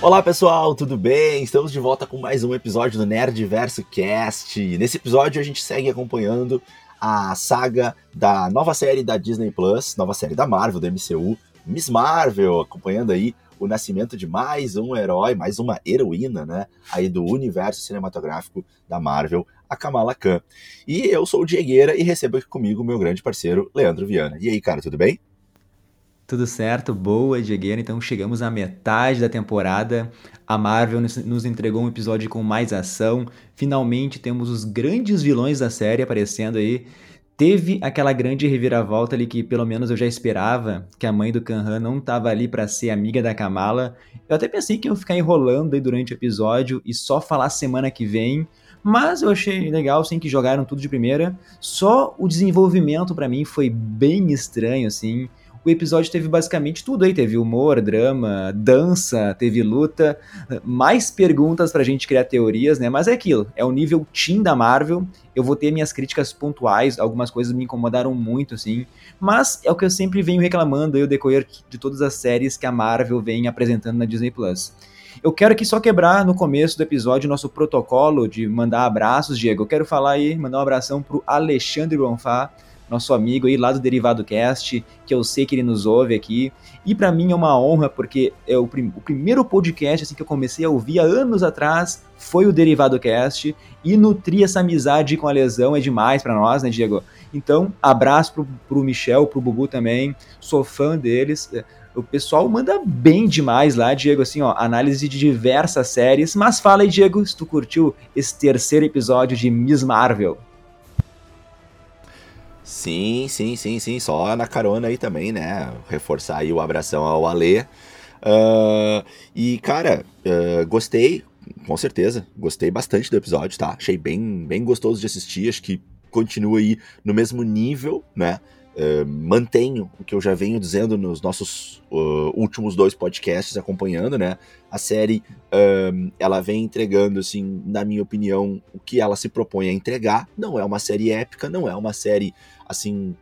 Olá pessoal, tudo bem? Estamos de volta com mais um episódio do Nerdverso Cast. Nesse episódio a gente segue acompanhando a saga da nova série da Disney Plus, nova série da Marvel, da MCU, Miss Marvel, acompanhando aí o nascimento de mais um herói, mais uma heroína, né? Aí do universo cinematográfico da Marvel, a Kamala Khan. E eu sou o Diegueira e recebo aqui comigo o meu grande parceiro, Leandro Viana. E aí, cara, tudo bem? Tudo certo, boa, Diegueira. Então chegamos à metade da temporada. A Marvel nos entregou um episódio com mais ação. Finalmente temos os grandes vilões da série aparecendo aí. Teve aquela grande reviravolta ali que pelo menos eu já esperava, que a mãe do Kanhan não estava ali para ser amiga da Kamala. Eu até pensei que iam ficar enrolando aí durante o episódio e só falar semana que vem. Mas eu achei legal, sim, que jogaram tudo de primeira. Só o desenvolvimento para mim foi bem estranho, assim o episódio teve basicamente tudo aí. Teve humor, drama, dança, teve luta, mais perguntas pra gente criar teorias, né? Mas é aquilo, é o nível team da Marvel. Eu vou ter minhas críticas pontuais, algumas coisas me incomodaram muito, assim. Mas é o que eu sempre venho reclamando aí, o decorrer de todas as séries que a Marvel vem apresentando na Disney Plus. Eu quero aqui só quebrar no começo do episódio nosso protocolo de mandar abraços, Diego. Eu quero falar aí, mandar um abração pro Alexandre Bonfá, nosso amigo aí lá do Derivado Cast, que eu sei que ele nos ouve aqui. E para mim é uma honra, porque é o, prim o, primeiro podcast assim, que eu comecei a ouvir há anos atrás foi o Derivado Cast, e nutrir essa amizade com a lesão é demais para nós, né, Diego? Então, abraço pro, pro Michel, pro Bubu também, sou fã deles. O pessoal manda bem demais lá, Diego, assim, ó, análise de diversas séries. Mas fala aí, Diego, se tu curtiu esse terceiro episódio de Miss Marvel. Sim, sim, sim, sim. Só na carona aí também, né? Reforçar aí o abração ao Alê. Uh, e, cara, uh, gostei, com certeza. Gostei bastante do episódio, tá? Achei bem, bem gostoso de assistir. Acho que continua aí no mesmo nível, né? Uh, mantenho o que eu já venho dizendo nos nossos uh, últimos dois podcasts acompanhando, né? A série uh, ela vem entregando, assim, na minha opinião, o que ela se propõe a entregar. Não é uma série épica, não é uma série assim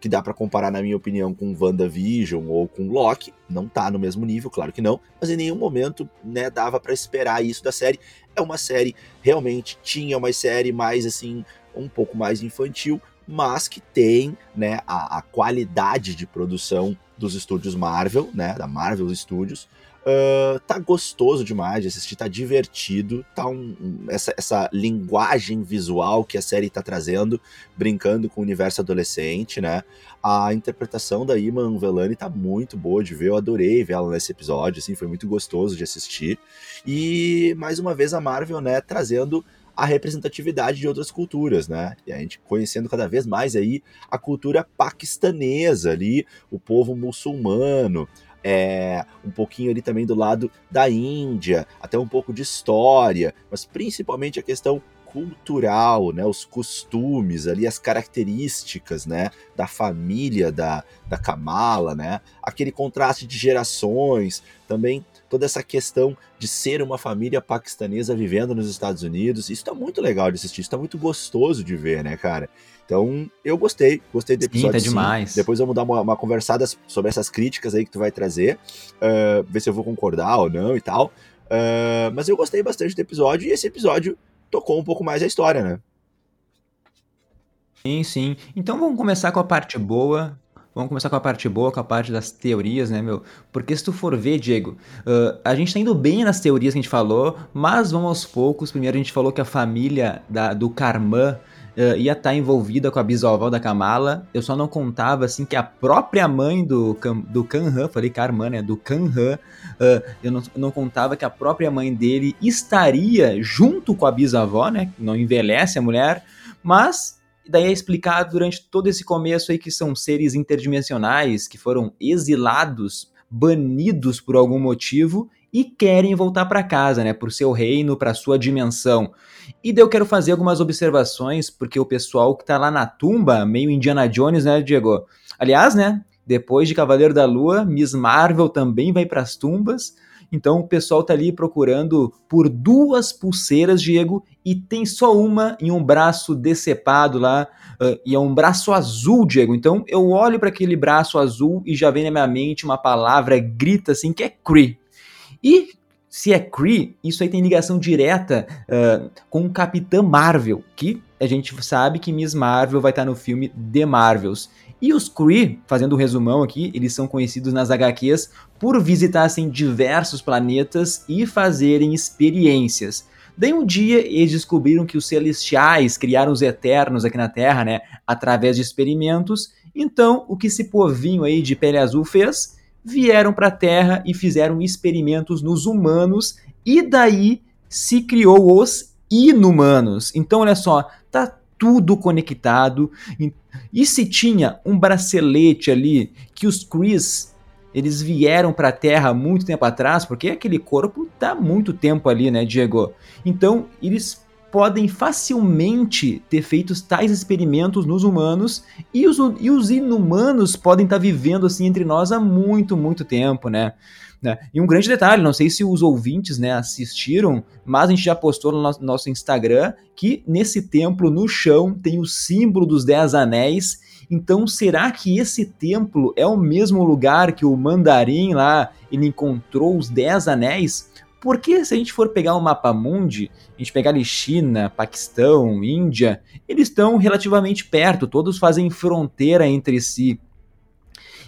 que dá para comparar, na minha opinião, com WandaVision ou com Loki. Não tá no mesmo nível, claro que não, mas em nenhum momento, né, dava para esperar isso da série. É uma série realmente tinha uma série mais assim um pouco mais infantil, mas que tem né, a, a qualidade de produção dos estúdios Marvel, né, da Marvel Studios, Uh, tá gostoso demais de assistir, tá divertido, tá um, um, essa, essa linguagem visual que a série tá trazendo, brincando com o universo adolescente, né? A interpretação da Iman Velani tá muito boa de ver, eu adorei ver ela nesse episódio, assim, foi muito gostoso de assistir. E mais uma vez a Marvel, né, trazendo a representatividade de outras culturas, né? E a gente conhecendo cada vez mais aí a cultura paquistanesa ali, o povo muçulmano, é, um pouquinho ali também do lado da Índia, até um pouco de história, mas principalmente a questão cultural, né, os costumes ali, as características, né, da família da, da Kamala, né, aquele contraste de gerações, também toda essa questão de ser uma família paquistanesa vivendo nos Estados Unidos. Isso tá muito legal de assistir, isso tá muito gostoso de ver, né, cara? Então, eu gostei, gostei do episódio. Sim, tá demais. Sim. Depois vamos dar uma, uma, conversada sobre essas críticas aí que tu vai trazer, uh, ver se eu vou concordar ou não e tal. Uh, mas eu gostei bastante do episódio e esse episódio tocou um pouco mais a história, né? Sim, sim. Então vamos começar com a parte boa. Vamos começar com a parte boa, com a parte das teorias, né, meu? Porque se tu for ver, Diego, uh, a gente tá indo bem nas teorias que a gente falou, mas vamos aos poucos. Primeiro a gente falou que a família da, do Karman uh, ia estar tá envolvida com a bisavó da Kamala. Eu só não contava, assim, que a própria mãe do, do Kanhan, falei Karman, né, do Kanhan, uh, eu não, não contava que a própria mãe dele estaria junto com a bisavó, né, não envelhece a mulher, mas e daí é explicado durante todo esse começo aí que são seres interdimensionais que foram exilados, banidos por algum motivo e querem voltar para casa, né, por seu reino, para sua dimensão. E daí eu quero fazer algumas observações, porque o pessoal que tá lá na tumba, meio Indiana Jones, né, Diego? Aliás, né, depois de Cavaleiro da Lua, Miss Marvel também vai para as tumbas. Então o pessoal tá ali procurando por duas pulseiras, Diego, e tem só uma em um braço decepado lá, uh, e é um braço azul, Diego. Então eu olho para aquele braço azul e já vem na minha mente uma palavra grita assim que é Cree. E se é Kree, isso aí tem ligação direta uh, com o Capitã Marvel, que a gente sabe que Miss Marvel vai estar no filme The Marvels. E os Kree, fazendo um resumão aqui, eles são conhecidos nas HQs por visitassem diversos planetas e fazerem experiências. Daí um dia eles descobriram que os celestiais criaram os eternos aqui na Terra, né, através de experimentos. Então, o que esse povinho aí de pele azul fez? Vieram para a Terra e fizeram experimentos nos humanos e daí se criou os inumanos. Então, olha só, tá tudo conectado. E se tinha um bracelete ali que os Chris eles vieram para a Terra muito tempo atrás, porque aquele corpo tá muito tempo ali, né, Diego? Então, eles podem facilmente ter feito tais experimentos nos humanos e os, e os inumanos podem estar tá vivendo assim entre nós há muito, muito tempo, né? Né? E um grande detalhe, não sei se os ouvintes né, assistiram, mas a gente já postou no nosso, nosso Instagram que nesse templo, no chão, tem o símbolo dos Dez Anéis então, será que esse templo é o mesmo lugar que o Mandarim lá ele encontrou os Dez Anéis? Porque se a gente for pegar o mapa mundi, a gente pegar ali China, Paquistão, Índia, eles estão relativamente perto, todos fazem fronteira entre si.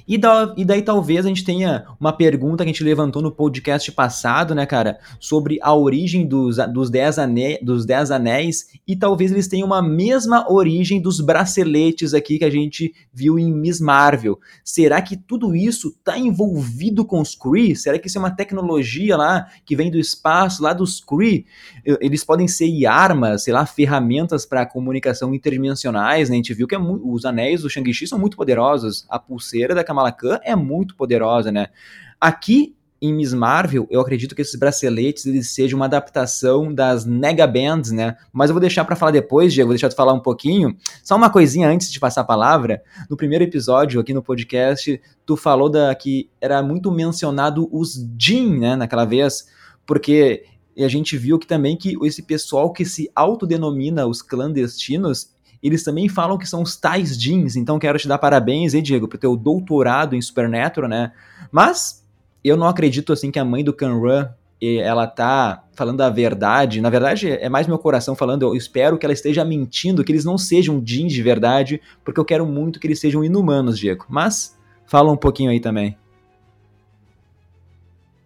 E, da, e daí talvez a gente tenha uma pergunta que a gente levantou no podcast passado, né, cara? Sobre a origem dos, dos, dez, ane, dos dez anéis e talvez eles tenham uma mesma origem dos braceletes aqui que a gente viu em Miss Marvel. Será que tudo isso está envolvido com os Kree? Será que isso é uma tecnologia lá que vem do espaço, lá dos Kree? Eles podem ser armas, sei lá, ferramentas para comunicação interdimensionais, né? A gente viu que é os anéis do Shang-Chi são muito poderosos. A pulseira da Kamala Khan é muito poderosa, né? Aqui em Miss Marvel, eu acredito que esses braceletes eles sejam uma adaptação das Nega Bands, né? Mas eu vou deixar para falar depois, Diego, vou deixar tu falar um pouquinho. Só uma coisinha antes de passar a palavra. No primeiro episódio aqui no podcast, tu falou da que era muito mencionado os Jin, né, naquela vez, porque a gente viu que também que esse pessoal que se autodenomina os clandestinos, eles também falam que são os tais jeans, então quero te dar parabéns, hein, Diego, pro teu doutorado em Supernatural, né? Mas eu não acredito, assim, que a mãe do Kanran, ela tá falando a verdade. Na verdade, é mais meu coração falando, eu espero que ela esteja mentindo, que eles não sejam jeans de verdade, porque eu quero muito que eles sejam inumanos, Diego. Mas, fala um pouquinho aí também.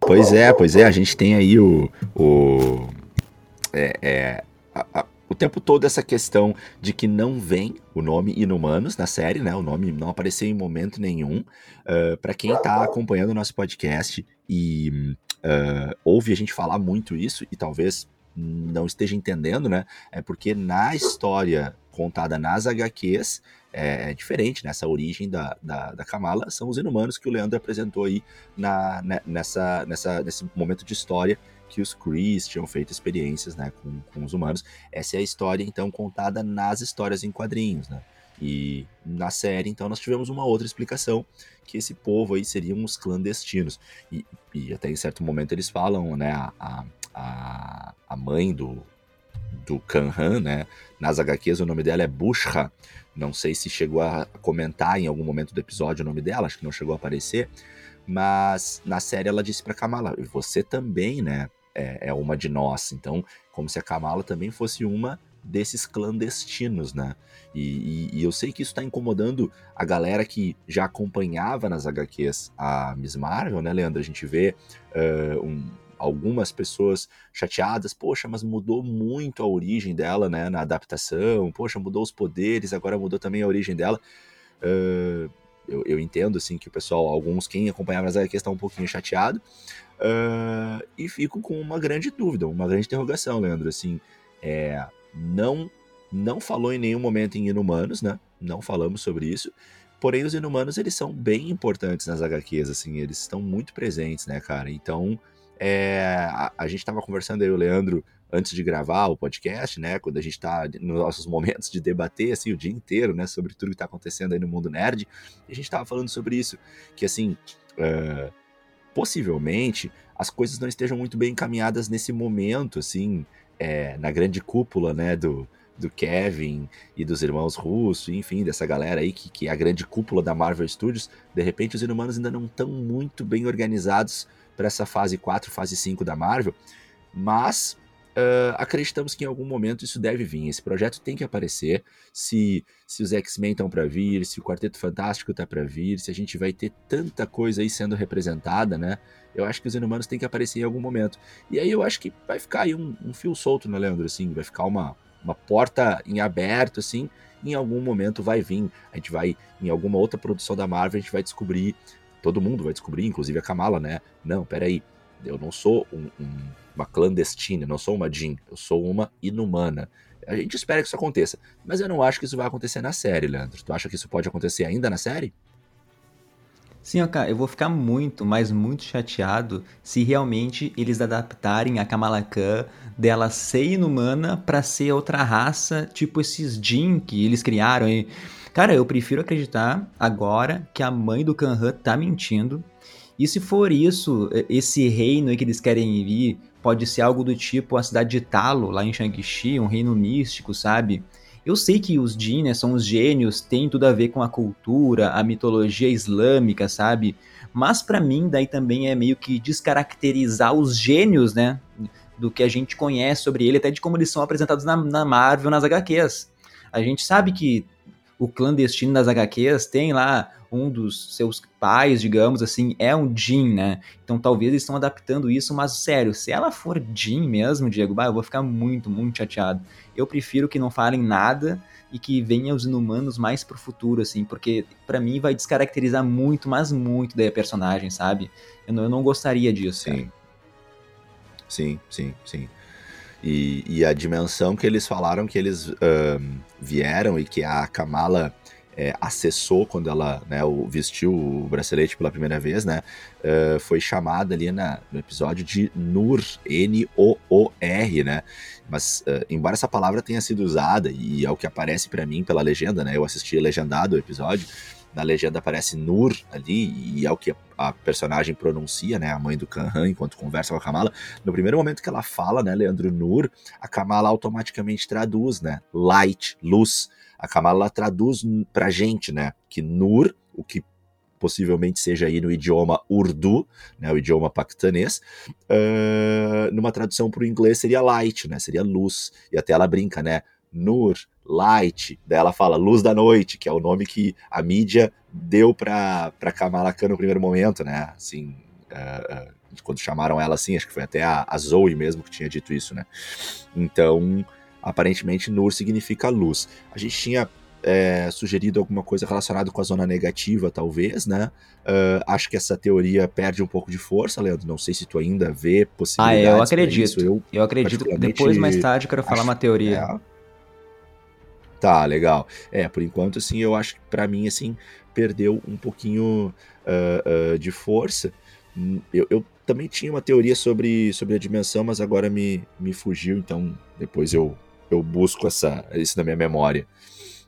Pois é, pois é, a gente tem aí o... o é, é a, a o tempo todo essa questão de que não vem o nome Inumanos na série, né? O nome não apareceu em momento nenhum. Uh, ah, para quem está acompanhando o nosso podcast e uh, ouve a gente falar muito isso e talvez não esteja entendendo, né? É porque na história contada nas HQs é, é diferente, nessa né? origem da, da, da, Kamala são os inumanos que o Leandro apresentou aí na, né, nessa, nessa, nesse momento de história que os Krees tinham feito experiências né, com, com os humanos. Essa é a história, então, contada nas histórias em quadrinhos, né? E na série, então, nós tivemos uma outra explicação, que esse povo aí seriam os clandestinos. E, e até em certo momento eles falam, né, a, a, a mãe do, do Kanhan, né, nas HQs o nome dela é Bushra, não sei se chegou a comentar em algum momento do episódio o nome dela, acho que não chegou a aparecer, mas na série ela disse para Kamala, você também, né, é, é uma de nós. Então, como se a Kamala também fosse uma desses clandestinos, né? E, e, e, eu sei que isso está incomodando a galera que já acompanhava nas HQs a Miss Marvel, né, Leandro? A gente vê uh, um, algumas pessoas chateadas, poxa, mas mudou muito a origem dela, né, na adaptação, poxa, mudou os poderes, agora mudou também a origem dela. Uh, eu, eu, entendo, assim, que o pessoal, alguns, quem acompanhava as HQs, está um pouquinho chateado, Uh, e fico com uma grande dúvida, uma grande interrogação, Leandro. Assim, é, não, não falou em nenhum momento em inumanos, né? Não falamos sobre isso. Porém, os inumanos eles são bem importantes nas HQs, assim, eles estão muito presentes, né, cara? Então, é, a, a, gente estava conversando aí, o Leandro, antes de gravar o podcast, né? Quando a gente está nos nossos momentos de debater, assim, o dia inteiro, né? Sobre tudo que está acontecendo aí no mundo nerd. E a gente estava falando sobre isso, que assim. Uh, possivelmente as coisas não estejam muito bem encaminhadas nesse momento, assim, é, na grande cúpula, né, do, do Kevin e dos irmãos Russo, enfim, dessa galera aí que, que é a grande cúpula da Marvel Studios, de repente os inumanos ainda não estão muito bem organizados para essa fase 4, fase 5 da Marvel, mas uh, acreditamos que em algum momento isso deve vir. Esse projeto tem que aparecer. Se, se os X-Men estão para vir, se o Quarteto Fantástico está para vir, se a gente vai ter tanta coisa aí sendo representada, né? Eu acho que os Inumanos têm que aparecer em algum momento. E aí eu acho que vai ficar aí um, um fio solto, né, Leandro? Assim, vai ficar uma, uma porta em aberto, assim. Em algum momento vai vir. A gente vai, em alguma outra produção da Marvel, a gente vai descobrir. Todo mundo vai descobrir, inclusive a Kamala, né? Não, peraí. Eu não sou um, um, uma clandestina, não sou uma Jean, eu sou uma inumana. A gente espera que isso aconteça. Mas eu não acho que isso vai acontecer na série, Leandro. Tu acha que isso pode acontecer ainda na série? Sim, ok, eu vou ficar muito, mas muito chateado se realmente eles adaptarem a Kamala Khan dela ser inumana para ser outra raça, tipo esses Jin que eles criaram aí. Cara, eu prefiro acreditar agora que a mãe do Khan tá mentindo. E se for isso, esse reino que eles querem vir pode ser algo do tipo a cidade de Talo, lá em Shang-Chi, um reino místico, sabe? Eu sei que os Jin, né, são os gênios, tem tudo a ver com a cultura, a mitologia islâmica, sabe? Mas para mim daí também é meio que descaracterizar os gênios, né, do que a gente conhece sobre ele, até de como eles são apresentados na, na Marvel, nas HQs. A gente sabe que o clandestino das HQs tem lá um dos seus pais, digamos assim, é um Jean, né? Então talvez eles estão adaptando isso, mas sério, se ela for Jean mesmo, Diego, bah, eu vou ficar muito, muito chateado. Eu prefiro que não falem nada e que venham os inumanos mais pro futuro, assim, porque para mim vai descaracterizar muito, mas muito da personagem, sabe? Eu não, eu não gostaria disso. Sim. Cara. Sim, sim, sim. E, e, a dimensão que eles falaram que eles vieram e que a Kamala é, acessou quando ela né, vestiu o bracelete pela primeira vez, né? Uh, foi chamada ali na, no episódio de Nur, N-O-O-R, né? Mas, uh, embora essa palavra tenha sido usada, e é o que aparece para mim pela legenda, né? Eu assisti legendado o episódio, na legenda aparece Nur ali, e é o que a personagem pronuncia, né? A mãe do Kanhan, enquanto conversa com a Kamala. No primeiro momento que ela fala, né, Leandro Nur, a Kamala automaticamente traduz, né? Light, luz a Kamala traduz pra gente, né, que Nur, o que possivelmente seja aí no idioma urdu, né, o idioma paquistanês, uh, numa tradução para o inglês seria light, né, seria luz, e até ela brinca, né, Nur, light, daí ela fala luz da noite, que é o nome que a mídia deu para Kamala Khan no primeiro momento, né, assim, uh, uh, quando chamaram ela assim, acho que foi até a, a Zoe mesmo que tinha dito isso, né, então aparentemente Nur significa luz. A gente tinha é, sugerido alguma coisa relacionada com a zona negativa, talvez, né? Uh, acho que essa teoria perde um pouco de força, Leandro. Não sei se tu ainda vê possibilidades. Ah, eu acredito. Eu, eu, acredito. Depois, mais tarde, quero falar uma teoria. É... Tá, legal. É, por enquanto, assim, eu acho que pra mim, assim, perdeu um pouquinho uh, uh, de força. Hum, eu, eu, também tinha uma teoria sobre, sobre a dimensão, mas agora me, me fugiu, então depois eu, eu busco essa, isso na minha memória.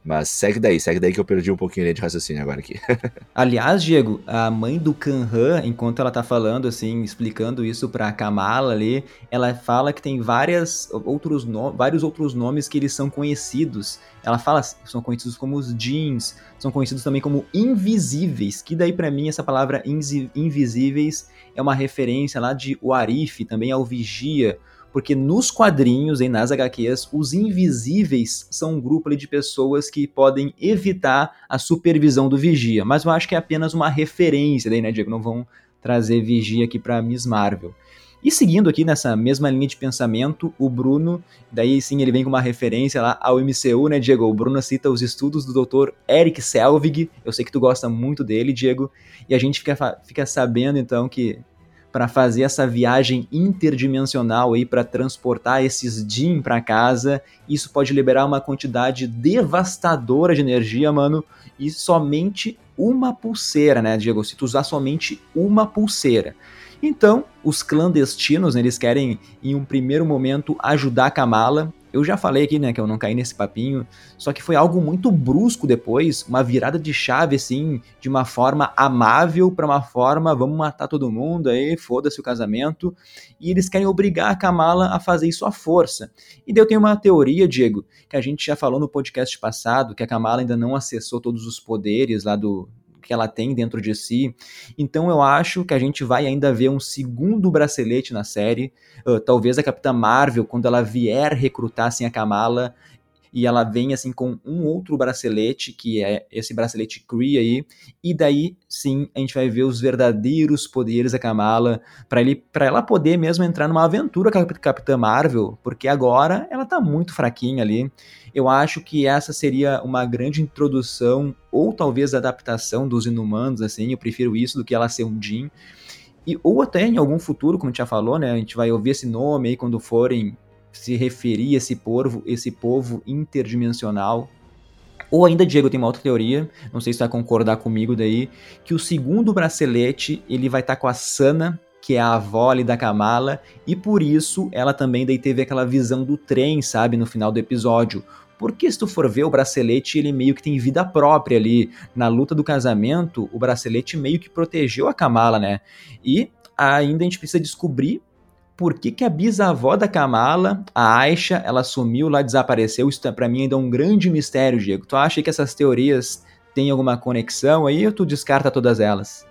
Mas segue daí, segue daí que eu perdi um pouquinho de raciocínio agora aqui. Aliás, Diego, a mãe do Kanhan, enquanto ela tá falando, assim, explicando isso pra Kamala ali, ela fala que tem várias outros vários outros nomes que eles são conhecidos. Ela fala que são conhecidos como os jeans, são conhecidos também como invisíveis, que daí para mim essa palavra invisíveis é uma referência lá de Warif, também ao Vigia, porque nos quadrinhos, e nas HQs, os invisíveis são um grupo ali de pessoas que podem evitar a supervisão do vigia. Mas eu acho que é apenas uma referência, daí, né, Diego? Não vão trazer vigia aqui para Miss Marvel. E seguindo aqui nessa mesma linha de pensamento, o Bruno, daí sim ele vem com uma referência lá ao MCU, né, Diego? O Bruno cita os estudos do Dr. Eric Selvig, eu sei que tu gosta muito dele, Diego, e a gente fica, fica sabendo então que para fazer essa viagem interdimensional aí para transportar esses DIN para casa. Isso pode liberar uma quantidade devastadora de energia, mano, e somente uma pulseira, né, Diego? Se tu usar somente uma pulseira. Então, os clandestinos, né, eles querem, em um primeiro momento, ajudar a Kamala eu já falei aqui, né, que eu não caí nesse papinho, só que foi algo muito brusco depois, uma virada de chave, assim, de uma forma amável para uma forma, vamos matar todo mundo aí, foda-se o casamento, e eles querem obrigar a Kamala a fazer isso à força. E daí eu tenho uma teoria, Diego, que a gente já falou no podcast passado, que a Kamala ainda não acessou todos os poderes lá do, que ela tem dentro de si. Então eu acho que a gente vai ainda ver um segundo bracelete na série. Uh, talvez a Capitã Marvel, quando ela vier recrutar assim, a Kamala, e ela vem assim com um outro bracelete, que é esse bracelete Kree aí, e daí sim a gente vai ver os verdadeiros poderes da Kamala, para ele para ela poder mesmo entrar numa aventura com a Capitã Marvel, porque agora ela tá muito fraquinha ali. Eu acho que essa seria uma grande introdução ou talvez adaptação dos Inumanos assim, eu prefiro isso do que ela ser um Jean. E, ou até em algum futuro, como a gente já falou, né? A gente vai ouvir esse nome aí quando forem se referir a esse povo, esse povo interdimensional. Ou ainda, Diego, tem uma outra teoria, não sei se vai concordar comigo daí, que o segundo bracelete ele vai estar tá com a Sana, que é a avó ali da Kamala, e por isso ela também daí teve aquela visão do trem, sabe, no final do episódio. Porque se tu for ver o bracelete, ele meio que tem vida própria ali. Na luta do casamento, o bracelete meio que protegeu a Kamala, né? E ainda a gente precisa descobrir por que, que a bisavó da Kamala, a Aisha, ela sumiu lá, desapareceu. Isso para mim ainda é um grande mistério, Diego. Tu acha que essas teorias têm alguma conexão aí ou tu descarta todas elas?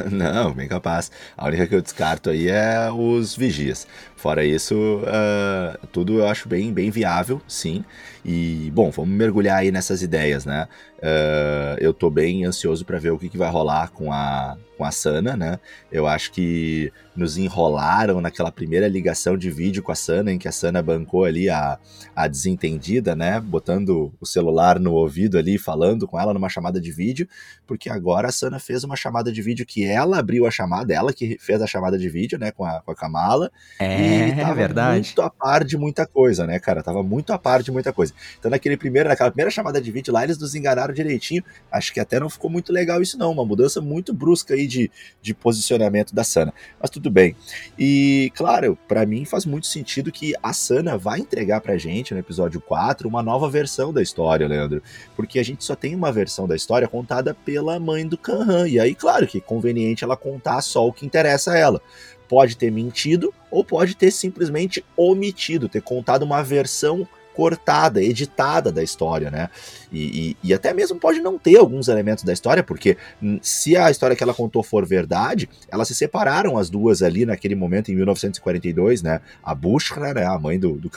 Não, bem capaz. A única que eu descarto aí é os vigias. Fora isso, uh, tudo eu acho bem, bem viável, sim. E, bom, vamos mergulhar aí nessas ideias, né? Uh, eu tô bem ansioso para ver o que, que vai rolar com a, com a Sana, né? Eu acho que nos enrolaram naquela primeira ligação de vídeo com a Sana, em que a Sana bancou ali a, a desentendida, né? Botando o celular no ouvido ali, falando com ela numa chamada de vídeo, porque agora a Sana fez uma chamada de vídeo que ela abriu a chamada, ela que fez a chamada de vídeo, né, com a, com a Kamala. É, e tava verdade. muito a par de muita coisa, né, cara? Tava muito a par de muita coisa. Então, naquele primeiro, naquela primeira chamada de vídeo lá, eles nos enganaram direitinho. Acho que até não ficou muito legal isso, não. Uma mudança muito brusca aí de, de posicionamento da Sana. Mas tudo bem. E, claro, para mim faz muito sentido que a Sana vai entregar pra gente, no episódio 4, uma nova versão da história, Leandro. Porque a gente só tem uma versão da história contada pela mãe do Kanhan. E aí, claro que é conveniente ela contar só o que interessa a ela pode ter mentido ou pode ter simplesmente omitido, ter contado uma versão cortada, editada da história, né? E, e, e, até mesmo pode não ter alguns elementos da história, porque se a história que ela contou for verdade, elas se separaram as duas ali naquele momento, em 1942, né? A Bushra, né? A mãe do, do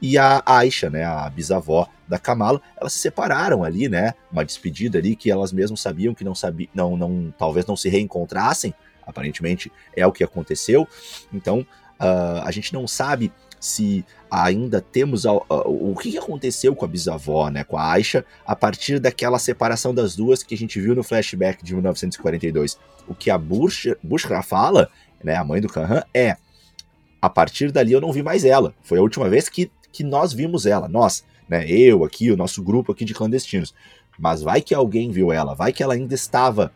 e a Aisha, né? A bisavó da Kamala, elas se separaram ali, né? Uma despedida ali que elas mesmas sabiam que não sabiam, não, não, talvez não se reencontrassem. Aparentemente é o que aconteceu. Então uh, a gente não sabe se ainda temos a, a, o que aconteceu com a bisavó, né, com a Aisha, a partir daquela separação das duas que a gente viu no flashback de 1942. O que a Bushra fala, né, a mãe do Kahan, é a partir dali eu não vi mais ela. Foi a última vez que, que nós vimos ela, nós, né, eu aqui, o nosso grupo aqui de clandestinos. Mas vai que alguém viu ela, vai que ela ainda estava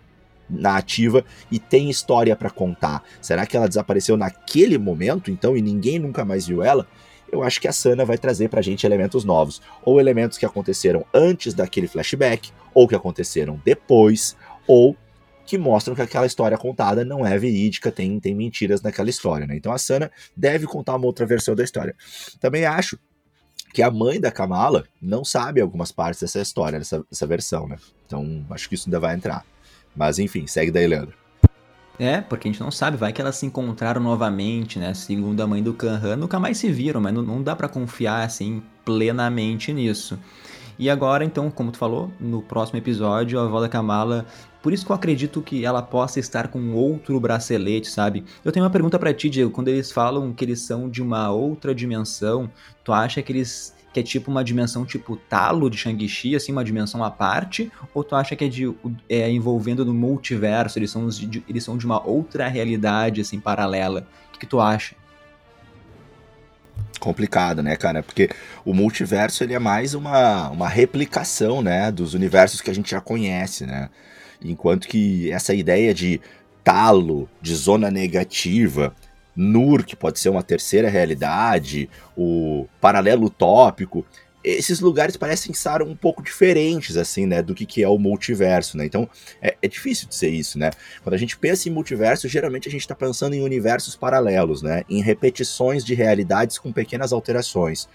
na ativa e tem história para contar. Será que ela desapareceu naquele momento, então, e ninguém nunca mais viu ela? Eu acho que a Sana vai trazer pra gente elementos novos, ou elementos que aconteceram antes daquele flashback, ou que aconteceram depois, ou que mostram que aquela história contada não é verídica, tem, tem mentiras naquela história, né? Então a Sana deve contar uma outra versão da história. Também acho que a mãe da Kamala não sabe algumas partes dessa história, dessa, dessa versão, né? Então acho que isso ainda vai entrar. Mas enfim, segue daí, Leandro. É, porque a gente não sabe, vai que elas se encontraram novamente, né? Segundo a mãe do Kanhan, nunca mais se viram, mas não, não dá para confiar assim plenamente nisso. E agora, então, como tu falou, no próximo episódio, a avó da Kamala. Por isso que eu acredito que ela possa estar com outro bracelete, sabe? Eu tenho uma pergunta para ti, Diego. Quando eles falam que eles são de uma outra dimensão, tu acha que eles que é tipo uma dimensão tipo talo de Shang-Chi, assim, uma dimensão à parte? Ou tu acha que é, de, é envolvendo no multiverso, eles são, de, eles são de uma outra realidade, assim, paralela? O que, que tu acha? complicado, né, cara? Porque o multiverso ele é mais uma, uma replicação, né, dos universos que a gente já conhece, né? Enquanto que essa ideia de talo, de zona negativa, Nur, que pode ser uma terceira realidade, o paralelo utópico. Esses lugares parecem estar um pouco diferentes, assim, né, do que, que é o multiverso, né? Então, é, é difícil de ser isso, né? Quando a gente pensa em multiverso, geralmente a gente está pensando em universos paralelos, né? Em repetições de realidades com pequenas alterações.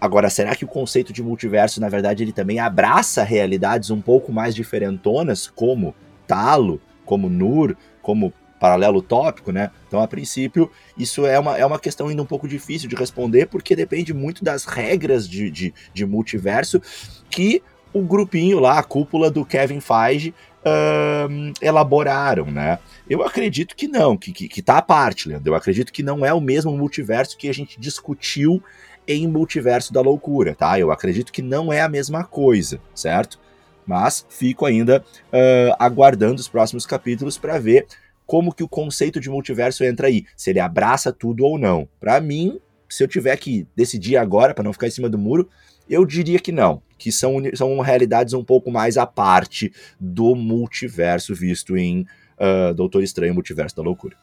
Agora, será que o conceito de multiverso, na verdade, ele também abraça realidades um pouco mais diferentonas, como Talo, como Nur, como paralelo tópico, né? Então, a princípio, isso é uma, é uma questão ainda um pouco difícil de responder, porque depende muito das regras de, de, de multiverso que o grupinho lá, a cúpula do Kevin Feige, elaboraram, né? Eu acredito que não, que, que, que tá à parte, Leandro. Eu acredito que não é o mesmo multiverso que a gente discutiu em Multiverso da Loucura, tá? Eu acredito que não é a mesma coisa, certo? Mas fico ainda uh, aguardando os próximos capítulos para ver como que o conceito de multiverso entra aí, se ele abraça tudo ou não. Para mim, se eu tiver que decidir agora para não ficar em cima do muro, eu diria que não, que são, são realidades um pouco mais à parte do multiverso visto em uh, Doutor Estranho Multiverso da Loucura.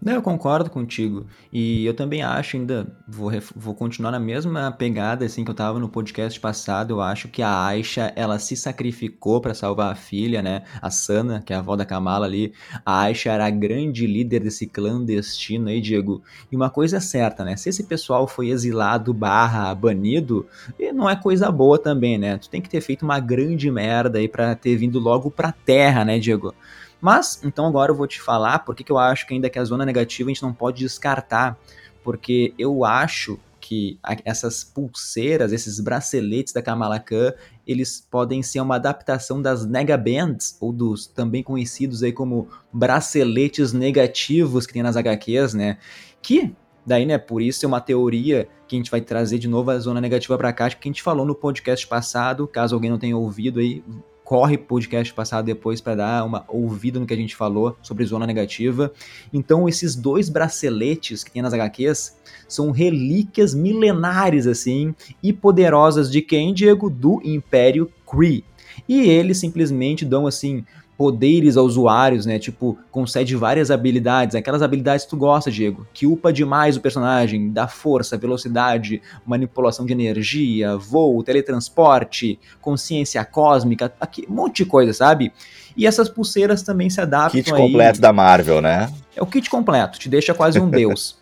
Não, eu concordo contigo. E eu também acho, ainda vou, vou continuar na mesma pegada assim que eu tava no podcast passado. Eu acho que a Aisha, ela se sacrificou para salvar a filha, né? A Sana, que é a avó da Kamala ali. A Aisha era a grande líder desse clandestino aí, Diego. E uma coisa é certa, né? Se esse pessoal foi exilado barra banido, não é coisa boa também, né? Tu tem que ter feito uma grande merda aí para ter vindo logo pra terra, né, Diego? Mas, então agora eu vou te falar porque que eu acho que ainda que a zona negativa a gente não pode descartar, porque eu acho que essas pulseiras, esses braceletes da Kamala Khan, eles podem ser uma adaptação das negabands, ou dos também conhecidos aí como braceletes negativos que tem nas HQs, né? Que Daí, né, por isso é uma teoria que a gente vai trazer de novo a zona negativa para cá, que a gente falou no podcast passado, caso alguém não tenha ouvido aí, corre podcast passado depois para dar uma ouvida no que a gente falou sobre zona negativa. Então, esses dois braceletes que tem nas HQs são relíquias milenares, assim, e poderosas de quem, Diego? Do Império Kree. E eles simplesmente dão, assim, poderes aos usuários, né? Tipo, concede várias habilidades, aquelas habilidades que tu gosta, Diego, que upa demais o personagem, dá força, velocidade, manipulação de energia, voo, teletransporte, consciência cósmica, aqui, um monte de coisa, sabe? E essas pulseiras também se adaptam Kit completo da Marvel, né? É o kit completo, te deixa quase um deus.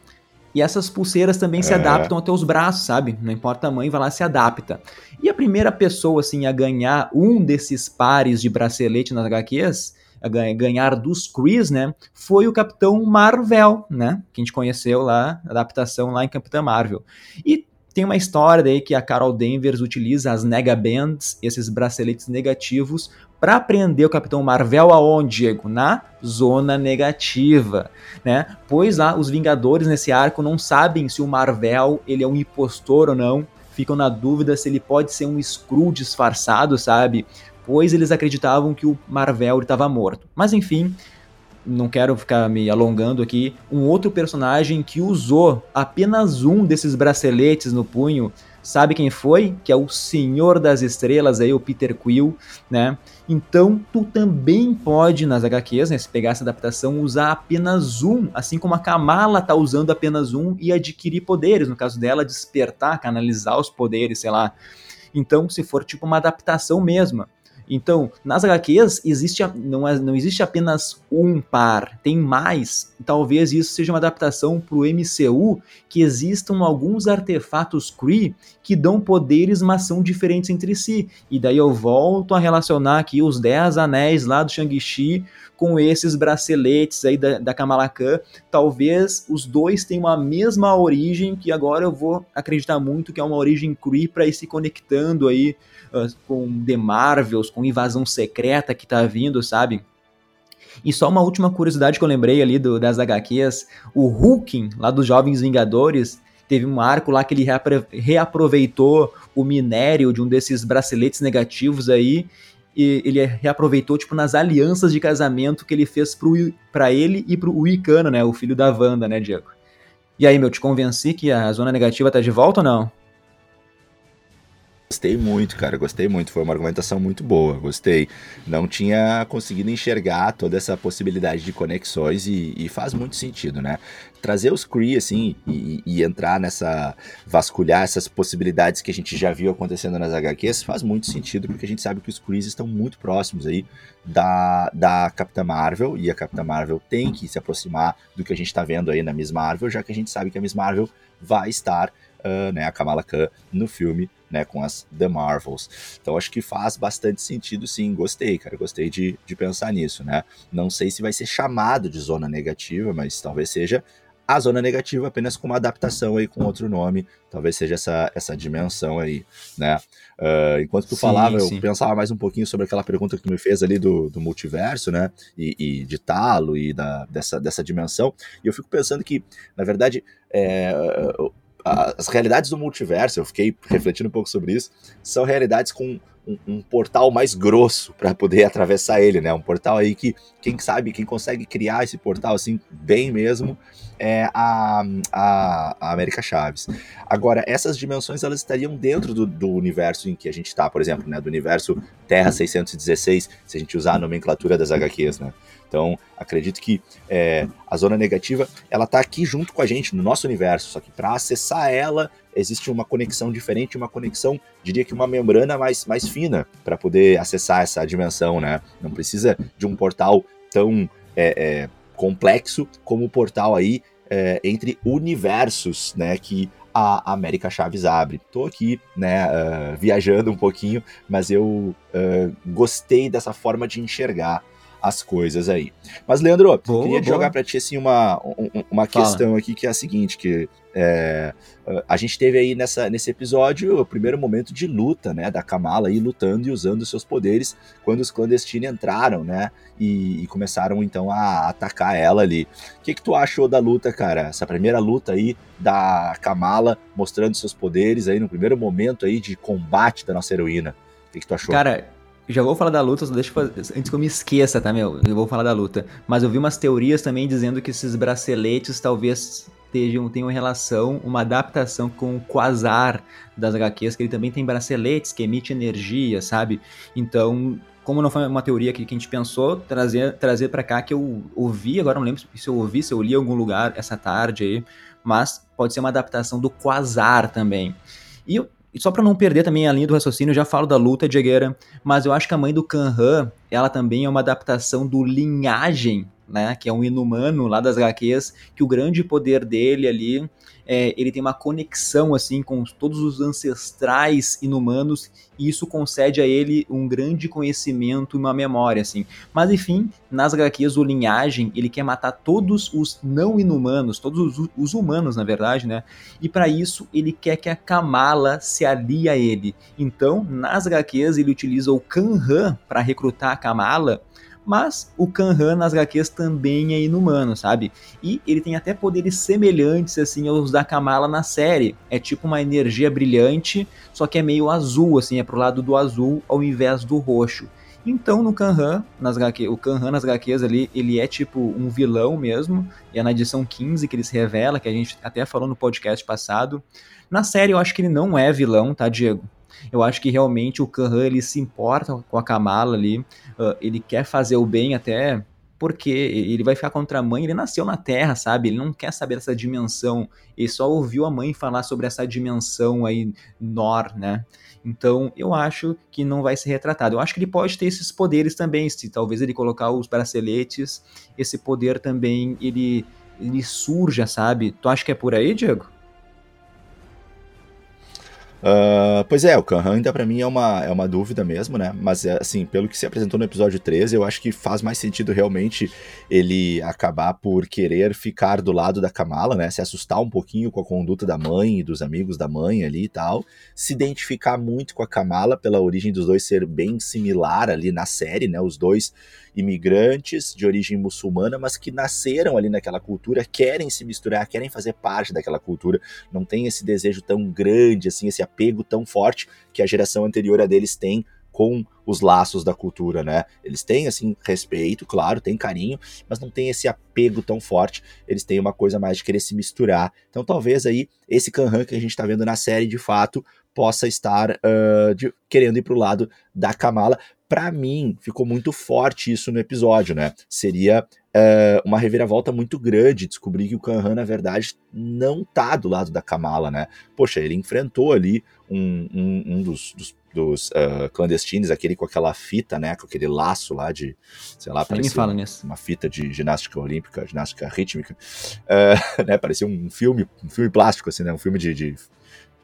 E essas pulseiras também é. se adaptam aos teus braços, sabe? Não importa o tamanho, vai lá se adapta. E a primeira pessoa, assim, a ganhar um desses pares de bracelete nas HQs, a ganhar dos Chris, né? Foi o Capitão Marvel, né? Que a gente conheceu lá, adaptação lá em Capitã Marvel. E tem uma história daí que a Carol Danvers utiliza as Negabands, esses braceletes negativos, para prender o Capitão Marvel aonde, Diego? Na zona negativa, né? Pois lá os Vingadores nesse arco não sabem se o Marvel ele é um impostor ou não, ficam na dúvida se ele pode ser um Skrull disfarçado, sabe? Pois eles acreditavam que o Marvel estava morto. Mas enfim, não quero ficar me alongando aqui, um outro personagem que usou apenas um desses braceletes no punho, sabe quem foi? Que é o Senhor das Estrelas aí, o Peter Quill, né? Então, tu também pode, nas HQs, né, se pegar essa adaptação, usar apenas um, assim como a Kamala tá usando apenas um e adquirir poderes, no caso dela, despertar, canalizar os poderes, sei lá. Então, se for tipo uma adaptação mesma, então, nas HQs existe, não, é, não existe apenas um par, tem mais. Talvez isso seja uma adaptação para o MCU, que existam alguns artefatos Kree que dão poderes, mas são diferentes entre si. E daí eu volto a relacionar aqui os 10 anéis lá do Shang-Chi com esses braceletes aí da, da Kamala Khan. Talvez os dois tenham a mesma origem, que agora eu vou acreditar muito que é uma origem Kree para ir se conectando aí com The Marvels, com invasão secreta que tá vindo, sabe? E só uma última curiosidade que eu lembrei ali do, das HQs, o Hulking, lá dos Jovens Vingadores, teve um arco lá que ele reaproveitou o minério de um desses braceletes negativos aí e ele reaproveitou, tipo, nas alianças de casamento que ele fez para ele e pro Wicano, né? O filho da Wanda, né, Diego? E aí, meu, te convenci que a zona negativa tá de volta ou não? Gostei muito, cara, gostei muito. Foi uma argumentação muito boa, gostei. Não tinha conseguido enxergar toda essa possibilidade de conexões e, e faz muito sentido, né? Trazer os Kree, assim, e, e, entrar nessa. vasculhar essas possibilidades que a gente já viu acontecendo nas HQs faz muito sentido, porque a gente sabe que os Kree estão muito próximos aí da, da Capitã Marvel e a Capitã Marvel tem que se aproximar do que a gente está vendo aí na Miss Marvel, já que a gente sabe que a Miss Marvel vai estar uh, né, a Kamala Khan no filme, né, com as The Marvels. Então acho que faz bastante sentido sim, gostei, cara, gostei de, de pensar nisso, né. Não sei se vai ser chamado de zona negativa, mas talvez seja a zona negativa apenas com uma adaptação aí com outro nome, talvez seja essa, essa dimensão aí, né? Uh, enquanto tu sim, falava, sim. eu pensava mais um pouquinho sobre aquela pergunta que tu me fez ali do, do multiverso, né? E, e de talo e da, dessa, dessa dimensão. E eu fico pensando que, na verdade, é, as realidades do multiverso, eu fiquei refletindo um pouco sobre isso, são realidades com um, um portal mais grosso para poder atravessar ele, né? Um portal aí que, quem sabe, quem consegue criar esse portal assim, bem mesmo, é a, a, a América Chaves. Agora, essas dimensões elas estariam dentro do, do universo em que a gente está, por exemplo, né? Do universo Terra 616, se a gente usar a nomenclatura das HQs, né? Então, acredito que é, a zona negativa, ela está aqui junto com a gente, no nosso universo, só que para acessar ela, existe uma conexão diferente, uma conexão, diria que uma membrana mais, mais fina para poder acessar essa dimensão, né? Não precisa de um portal tão é, é, complexo como o portal aí é, entre universos, né? Que a América Chaves abre. Tô aqui, né, uh, viajando um pouquinho, mas eu uh, gostei dessa forma de enxergar as coisas aí. Mas, Leandro, boa, queria boa. jogar para ti assim, uma, uma questão aqui que é a seguinte, que é, a gente teve aí nessa, nesse episódio o primeiro momento de luta, né, da Kamala aí lutando e usando seus poderes quando os clandestinos entraram, né, e, e começaram então a atacar ela ali. O que que tu achou da luta, cara? Essa primeira luta aí da Kamala mostrando seus poderes aí no primeiro momento aí de combate da nossa heroína. O que que tu achou? Cara, já vou falar da luta, deixa eu, antes que eu me esqueça, tá, meu? Eu vou falar da luta. Mas eu vi umas teorias também dizendo que esses braceletes talvez tenham, tenham relação, uma adaptação com o Quasar das HQs, que ele também tem braceletes que emite energia, sabe? Então, como não foi uma teoria que, que a gente pensou, trazer, trazer para cá que eu ouvi, agora não lembro se eu ouvi, se eu li em algum lugar essa tarde aí, mas pode ser uma adaptação do Quasar também. E e só para não perder também a linha do raciocínio, já falo da luta de Agueira, mas eu acho que a mãe do Kanhan, ela também é uma adaptação do Linhagem, né, que é um inumano lá das HQs, que o grande poder dele ali é, ele tem uma conexão assim com todos os ancestrais inumanos e isso concede a ele um grande conhecimento e uma memória assim. Mas enfim, nas HQs o Linhagem, ele quer matar todos os não inumanos, todos os, os humanos na verdade, né? E para isso ele quer que a Kamala se alie a ele. Então, nas HQs ele utiliza o Kanhan para recrutar a Kamala mas o Kanhan nas HQs também é inumano, sabe? E ele tem até poderes semelhantes assim aos da Kamala na série. É tipo uma energia brilhante, só que é meio azul, assim, é pro lado do azul ao invés do roxo. Então no Kanhan, nas HQ, o Kanhan nas HQs ali, ele é tipo um vilão mesmo, e é na edição 15 que ele se revela, que a gente até falou no podcast passado. Na série eu acho que ele não é vilão, tá, Diego? Eu acho que realmente o Khan ele se importa com a Kamala ali, uh, ele quer fazer o bem até porque ele vai ficar contra a mãe, ele nasceu na Terra, sabe? Ele não quer saber dessa dimensão, ele só ouviu a mãe falar sobre essa dimensão aí, Nor, né? Então, eu acho que não vai ser retratado. Eu acho que ele pode ter esses poderes também, se talvez ele colocar os braceletes, esse poder também, ele, ele surja, sabe? Tu acha que é por aí, Diego? Uh, pois é, o Kanhan ainda para mim é uma, é uma dúvida mesmo, né? Mas é, assim, pelo que se apresentou no episódio 13, eu acho que faz mais sentido realmente ele acabar por querer ficar do lado da Kamala, né? Se assustar um pouquinho com a conduta da mãe e dos amigos da mãe ali e tal. Se identificar muito com a Kamala pela origem dos dois ser bem similar ali na série, né? Os dois imigrantes de origem muçulmana, mas que nasceram ali naquela cultura, querem se misturar, querem fazer parte daquela cultura, não tem esse desejo tão grande, assim, esse apego tão forte que a geração anterior a deles tem com os laços da cultura, né? Eles têm, assim, respeito, claro, tem carinho, mas não tem esse apego tão forte. Eles têm uma coisa mais de querer se misturar. Então, talvez aí, esse Kanhan que a gente tá vendo na série, de fato, possa estar uh, de, querendo ir pro lado da Kamala, para mim, ficou muito forte isso no episódio, né? Seria uh, uma reviravolta muito grande descobrir que o Kanhan, na verdade, não tá do lado da Kamala, né? Poxa, ele enfrentou ali um, um, um dos, dos, dos uh, clandestinos, aquele com aquela fita, né? Com aquele laço lá de, sei lá, parecia fala nisso. uma fita de ginástica olímpica, ginástica rítmica. Uh, né? Parecia um filme, um filme plástico, assim, né? Um filme de, de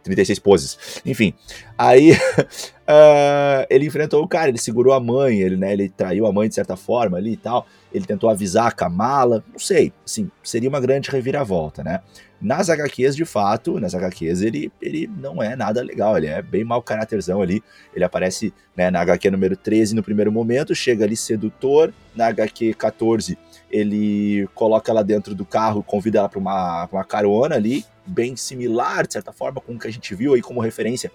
36 poses. Enfim, aí uh, ele enfrentou o cara, ele segurou a mãe, ele, né, ele traiu a mãe de certa forma ali e tal. Ele tentou avisar a Kamala, não sei, assim, seria uma grande reviravolta, né? Nas HQs, de fato, nas HQs, ele, ele não é nada legal, ele é bem mau caráterzão ali. Ele aparece né, na HQ número 13 no primeiro momento, chega ali sedutor. Na HQ 14, ele coloca ela dentro do carro, convida ela para uma, uma carona ali, bem similar, de certa forma, com o que a gente viu aí como referência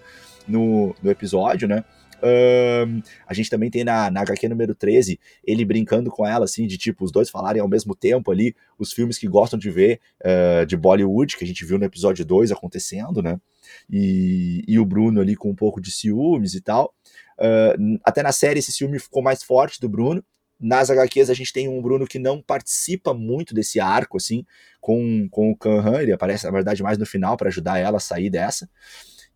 no, no episódio, né? Um, a gente também tem na, na HQ número 13 ele brincando com ela, assim, de tipo, os dois falarem ao mesmo tempo ali os filmes que gostam de ver uh, de Bollywood, que a gente viu no episódio 2 acontecendo, né? E, e o Bruno ali com um pouco de ciúmes e tal. Uh, até na série esse ciúme ficou mais forte do Bruno. Nas HQs a gente tem um Bruno que não participa muito desse arco, assim, com, com o Kanhan, ele aparece, na verdade, mais no final para ajudar ela a sair dessa.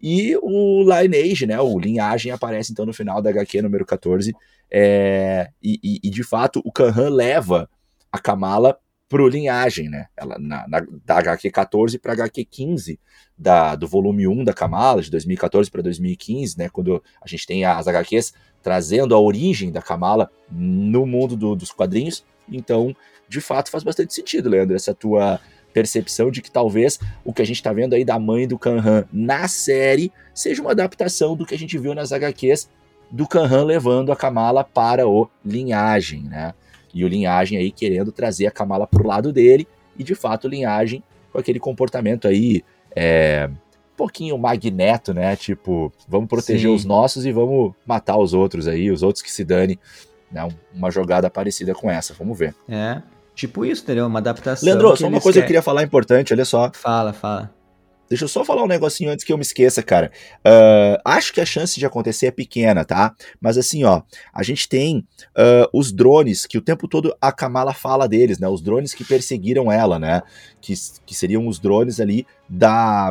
E o Lineage, né, o Linhagem, aparece então no final da HQ número 14. É, e, e, e, de fato o Kanhan leva a Kamala pro Linhagem, né? Ela, na, na da HQ 14 para HQ 15 da, do volume 1 da Kamala, de 2014 para 2015, né? Quando a gente tem as HQs trazendo a origem da Kamala no mundo do, dos quadrinhos. Então, de fato, faz bastante sentido, Leandro, essa tua percepção de que talvez o que a gente está vendo aí da mãe do Kanhan na série seja uma adaptação do que a gente viu nas HQs do Kanhan levando a Kamala para o Linhagem, né? E o Linhagem aí querendo trazer a Kamala pro lado dele e de fato o Linhagem com aquele comportamento aí é, pouquinho magneto, né? Tipo, vamos proteger Sim. os nossos e vamos matar os outros aí, os outros que se dane. Né? Uma jogada parecida com essa, vamos ver. É, Tipo isso, entendeu? Uma adaptação. Leandro, só uma coisa que eu queria falar importante, olha só. Fala, fala. Deixa eu só falar um negocinho antes que eu me esqueça, cara. Uh, acho que a chance de acontecer é pequena, tá? Mas assim, ó, a gente tem uh, os drones que o tempo todo a Kamala fala deles, né? Os drones que perseguiram ela, né? Que, que seriam os drones ali da,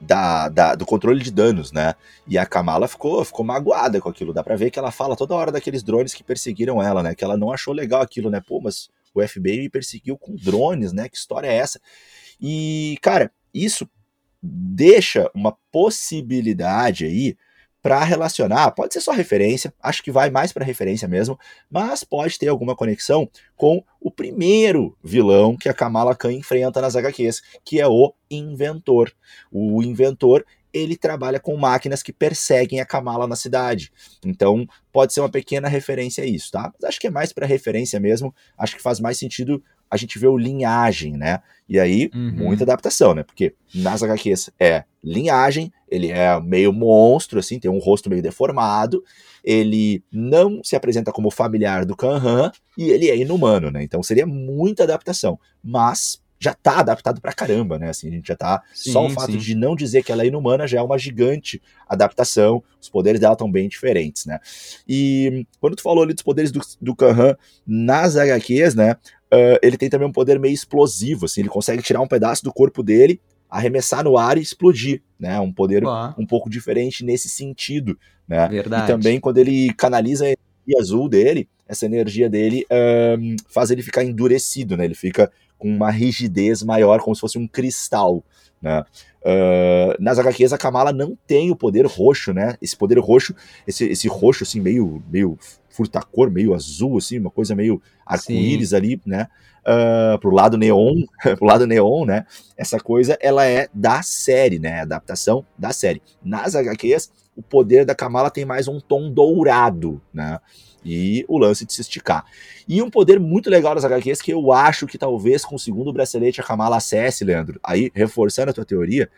da, da, do controle de danos, né? E a Kamala ficou, ficou magoada com aquilo. Dá pra ver que ela fala toda hora daqueles drones que perseguiram ela, né? Que ela não achou legal aquilo, né? Pô, mas o FBI me perseguiu com drones, né? Que história é essa? E, cara, isso deixa uma possibilidade aí para relacionar, pode ser só referência, acho que vai mais para referência mesmo, mas pode ter alguma conexão com o primeiro vilão que a Kamala Khan enfrenta nas HQs, que é o Inventor. O Inventor, ele trabalha com máquinas que perseguem a Kamala na cidade. Então, pode ser uma pequena referência a isso, tá? Mas acho que é mais para referência mesmo, acho que faz mais sentido a gente ver o linhagem, né? E aí, uhum. muita adaptação, né? Porque nas HQs é linhagem, ele é meio monstro, assim, tem um rosto meio deformado, ele não se apresenta como familiar do Kanhan e ele é inumano, né? Então seria muita adaptação. Mas já tá adaptado pra caramba, né? Assim, a gente já tá. Sim, só o fato sim. de não dizer que ela é inumana já é uma gigante adaptação. Os poderes dela estão bem diferentes, né? E quando tu falou ali dos poderes do, do Kahan nas HQs, né? Uh, ele tem também um poder meio explosivo, assim, ele consegue tirar um pedaço do corpo dele, arremessar no ar e explodir, né? Um poder um pouco diferente nesse sentido, né? Verdade. E também quando ele canaliza a energia azul dele, essa energia dele um, faz ele ficar endurecido, né? Ele fica com uma rigidez maior, como se fosse um cristal, né? Uh, nas HQs a Kamala não tem o poder roxo, né? Esse poder roxo, esse, esse roxo assim meio meio furtacor, meio azul assim, uma coisa meio arco-íris ali, né? Uh, pro lado neon, pro lado neon, né? Essa coisa ela é da série, né? Adaptação da série. Nas HQs o poder da Kamala tem mais um tom dourado, né? E o lance de se esticar. E um poder muito legal das HQs que eu acho que talvez com o segundo bracelete a Kamala acesse, Leandro, aí reforçando a tua teoria,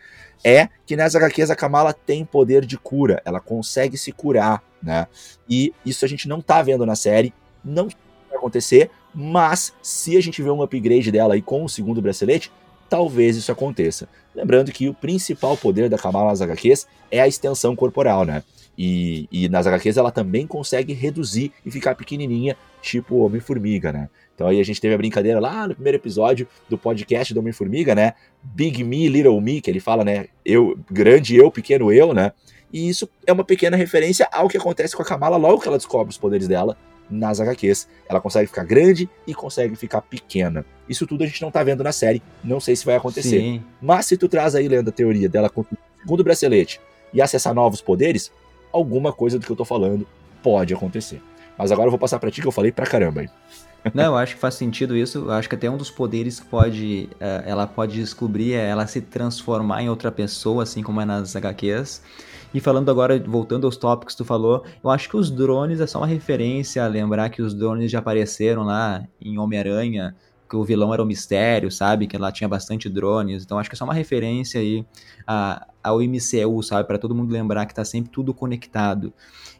é que nas HQs a Kamala tem poder de cura, ela consegue se curar, né? E isso a gente não tá vendo na série, não vai acontecer, mas se a gente vê um upgrade dela aí com o segundo bracelete, talvez isso aconteça. Lembrando que o principal poder da Kamala nas HQs é a extensão corporal, né? E, e nas HQs ela também consegue reduzir e ficar pequenininha, tipo Homem-Formiga, né? Então aí a gente teve a brincadeira lá no primeiro episódio do podcast do Homem-Formiga, né? Big Me, Little Me, que ele fala, né? Eu, grande eu, pequeno eu, né? E isso é uma pequena referência ao que acontece com a Kamala logo que ela descobre os poderes dela nas HQs. Ela consegue ficar grande e consegue ficar pequena. Isso tudo a gente não tá vendo na série, não sei se vai acontecer. Sim. Mas se tu traz aí, lendo a teoria dela conseguir segundo bracelete e acessar novos poderes, alguma coisa do que eu tô falando pode acontecer. Mas agora eu vou passar para ti que eu falei pra caramba aí. Não, eu acho que faz sentido isso. Eu acho que até um dos poderes que pode, uh, ela pode descobrir é ela se transformar em outra pessoa, assim como é nas HQs. E falando agora, voltando aos tópicos que tu falou, eu acho que os drones é só uma referência a lembrar que os drones já apareceram lá em Homem-Aranha, que o vilão era o mistério, sabe? Que lá tinha bastante drones. Então acho que é só uma referência aí a, ao MCU, sabe? Para todo mundo lembrar que tá sempre tudo conectado.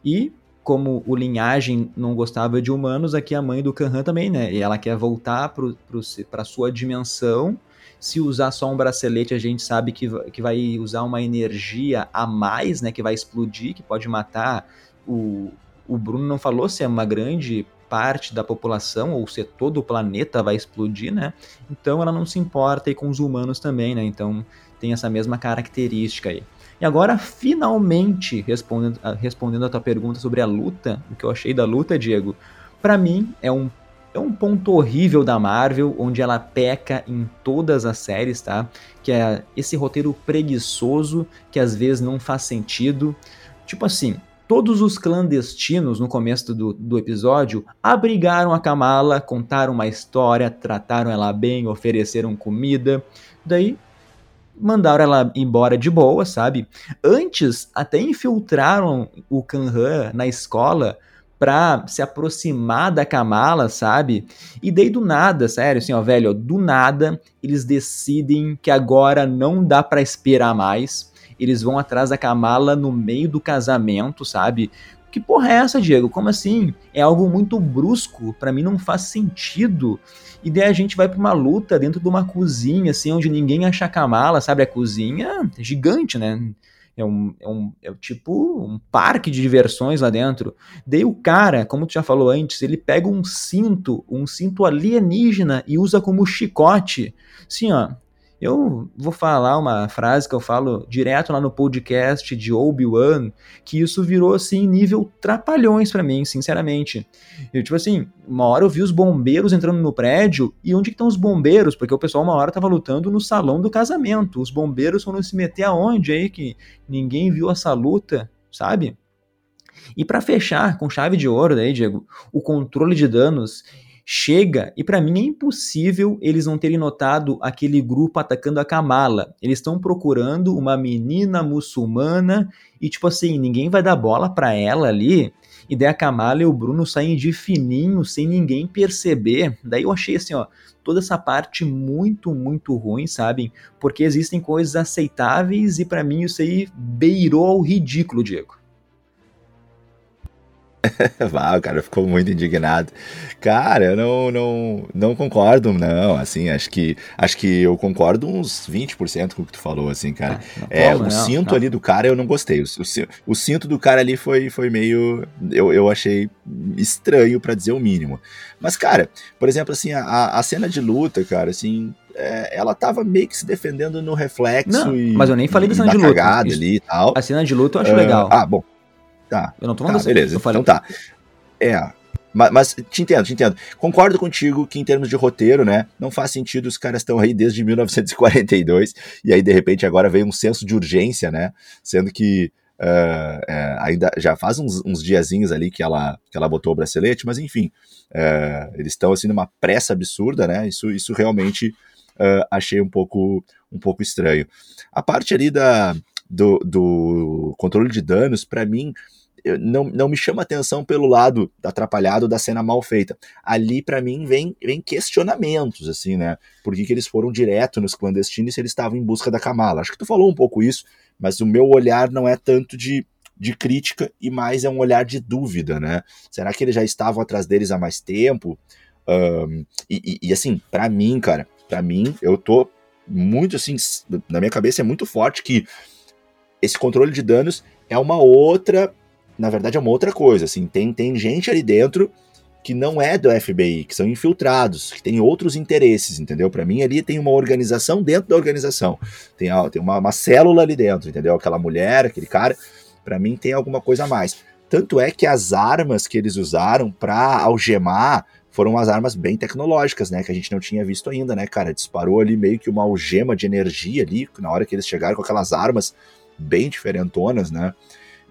E como o Linhagem não gostava de humanos, aqui a mãe do Kanhan também, né? E ela quer voltar para sua dimensão. Se usar só um bracelete, a gente sabe que, que vai usar uma energia a mais, né? Que vai explodir, que pode matar. O, o Bruno não falou se é uma grande parte da população ou se todo o planeta vai explodir, né? Então ela não se importa aí com os humanos também, né? Então tem essa mesma característica aí. E agora, finalmente, respondendo, respondendo a tua pergunta sobre a luta, o que eu achei da luta, Diego, para mim é um, é um ponto horrível da Marvel, onde ela peca em todas as séries, tá? Que é esse roteiro preguiçoso, que às vezes não faz sentido. Tipo assim, todos os clandestinos no começo do, do episódio abrigaram a Kamala, contaram uma história, trataram ela bem, ofereceram comida. Daí mandaram ela embora de boa, sabe? Antes, até infiltraram o Kanhan na escola pra se aproximar da Kamala, sabe? E daí do nada, sério, assim, ó, velho, do nada, eles decidem que agora não dá para esperar mais. Eles vão atrás da Kamala no meio do casamento, sabe? Que porra é essa, Diego? Como assim? É algo muito brusco, para mim não faz sentido. E daí a gente vai pra uma luta dentro de uma cozinha, assim, onde ninguém acha a Kamala, sabe? A cozinha é gigante, né? É um, é um é tipo um parque de diversões lá dentro. Daí o cara, como tu já falou antes, ele pega um cinto, um cinto alienígena e usa como chicote. Sim, ó, eu vou falar uma frase que eu falo direto lá no podcast de Obi-Wan, que isso virou assim nível trapalhões para mim, sinceramente. Eu tipo assim, uma hora eu vi os bombeiros entrando no prédio e onde estão os bombeiros? Porque o pessoal uma hora tava lutando no salão do casamento. Os bombeiros foram se meter aonde aí que ninguém viu essa luta, sabe? E para fechar com chave de ouro daí, Diego, o controle de danos chega e para mim é impossível eles não terem notado aquele grupo atacando a Kamala. Eles estão procurando uma menina muçulmana e tipo assim, ninguém vai dar bola para ela ali. E daí a Kamala e o Bruno saem de fininho sem ninguém perceber. Daí eu achei assim, ó, toda essa parte muito, muito ruim, sabem? Porque existem coisas aceitáveis e para mim isso aí beirou ao ridículo, Diego. Vá, o cara ficou muito indignado. Cara, eu não, não, não concordo, não. Assim, acho que acho que eu concordo uns 20% com o que tu falou, assim, cara. Ah, é, o cinto não. ali do cara eu não gostei. O, o, o, cinto do cara ali foi, foi meio. Eu, eu achei estranho, para dizer o mínimo. Mas, cara, por exemplo, assim, a, a cena de luta, cara, assim, é, ela tava meio que se defendendo no reflexo não, e. Mas eu nem falei da cena de luta. ali e tal. A cena de luta eu acho uh, legal. Ah, bom. Tá. Eu não tô falando tá, assim. Beleza, falei... então tá. É. Mas, mas, te entendo, te entendo. Concordo contigo que em termos de roteiro, né, não faz sentido os caras estão aí desde 1942 e aí de repente agora veio um senso de urgência, né, sendo que uh, é, ainda já faz uns, uns diazinhos ali que ela, que ela botou o bracelete, mas enfim, uh, eles estão assim numa pressa absurda, né, isso, isso realmente uh, achei um pouco, um pouco estranho. A parte ali da, do, do controle de danos, para mim, não, não me chama atenção pelo lado atrapalhado da cena mal feita. Ali, para mim, vem, vem questionamentos, assim, né? Por que, que eles foram direto nos clandestinos se eles estavam em busca da Kamala? Acho que tu falou um pouco isso, mas o meu olhar não é tanto de, de crítica e mais é um olhar de dúvida, né? Será que eles já estavam atrás deles há mais tempo? Um, e, e, e, assim, para mim, cara, para mim, eu tô muito assim, na minha cabeça é muito forte que esse controle de danos é uma outra na verdade é uma outra coisa, assim, tem, tem gente ali dentro que não é do FBI, que são infiltrados, que tem outros interesses, entendeu? Para mim ali tem uma organização dentro da organização, tem, tem uma, uma célula ali dentro, entendeu? Aquela mulher, aquele cara, para mim tem alguma coisa a mais. Tanto é que as armas que eles usaram para algemar foram as armas bem tecnológicas, né? Que a gente não tinha visto ainda, né, cara? Disparou ali meio que uma algema de energia ali, na hora que eles chegaram com aquelas armas bem diferentonas, né?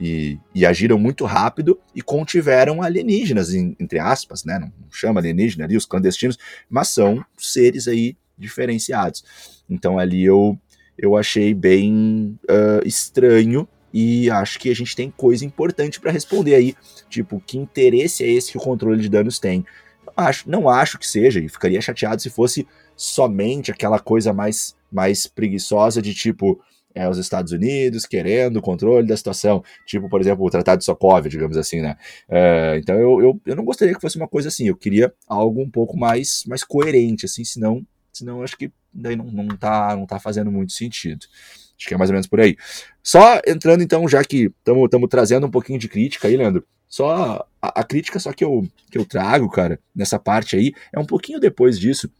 E, e, agiram muito rápido e contiveram alienígenas, em, entre aspas, né? Não, chama alienígena ali, os clandestinos, mas são seres aí diferenciados. Então ali eu, eu achei bem uh, estranho e acho que a gente tem coisa importante para responder aí, tipo, que interesse é esse que o controle de danos tem? Acho, não acho que seja, e ficaria chateado se fosse somente aquela coisa mais, mais preguiçosa de tipo, é, os Estados Unidos querendo o controle da situação, tipo, por exemplo, o Tratado de Sokovia, digamos assim, né? É, então eu, eu, eu não gostaria que fosse uma coisa assim, eu queria algo um pouco mais, mais coerente, assim, senão, senão acho que daí não, não, tá, não tá fazendo muito sentido. Acho que é mais ou menos por aí. Só entrando então, já que estamos trazendo um pouquinho de crítica aí, Leandro, só a, a, crítica só que eu, que eu trago, cara, nessa parte aí, é um pouquinho depois disso,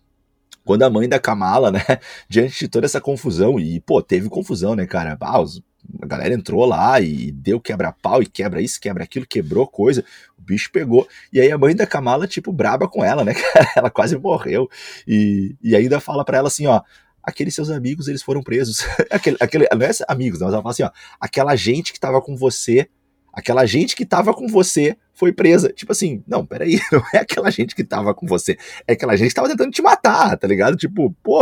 quando a mãe da Kamala, né, diante de toda essa confusão, e, pô, teve confusão, né, cara, ah, os, a galera entrou lá e deu quebra-pau e quebra isso, quebra aquilo, quebrou coisa, o bicho pegou, e aí a mãe da Kamala, tipo, braba com ela, né, cara, ela quase morreu, e, e ainda fala para ela assim, ó, aqueles seus amigos, eles foram presos, aquele, aquele, não é amigos, não, mas ela fala assim, ó, aquela gente que tava com você Aquela gente que tava com você foi presa. Tipo assim, não, peraí, não é aquela gente que tava com você, é aquela gente que tava tentando te matar, tá ligado? Tipo, pô,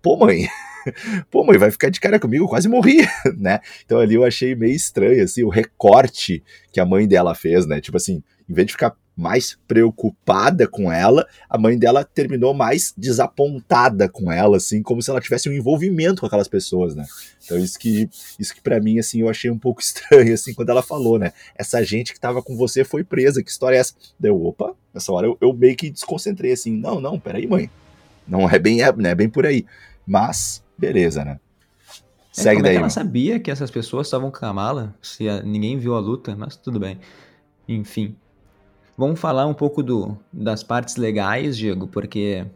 pô, mãe. Pô, mãe, vai ficar de cara comigo, quase morri, né? Então ali eu achei meio estranho, assim, o recorte que a mãe dela fez, né? Tipo assim, em vez de ficar mais preocupada com ela, a mãe dela terminou mais desapontada com ela, assim, como se ela tivesse um envolvimento com aquelas pessoas, né? Então isso que isso que para mim assim eu achei um pouco estranho assim quando ela falou, né? Essa gente que tava com você foi presa, que história é essa? Deu, opa, nessa hora eu, eu meio que desconcentrei assim, não, não, peraí, mãe. Não é bem é, né, bem por aí. Mas beleza, né? É, Segue é, daí. É ela sabia que essas pessoas estavam com a mala, se ninguém viu a luta, mas tudo bem. Enfim, Vamos falar um pouco do, das partes legais, Diego, porque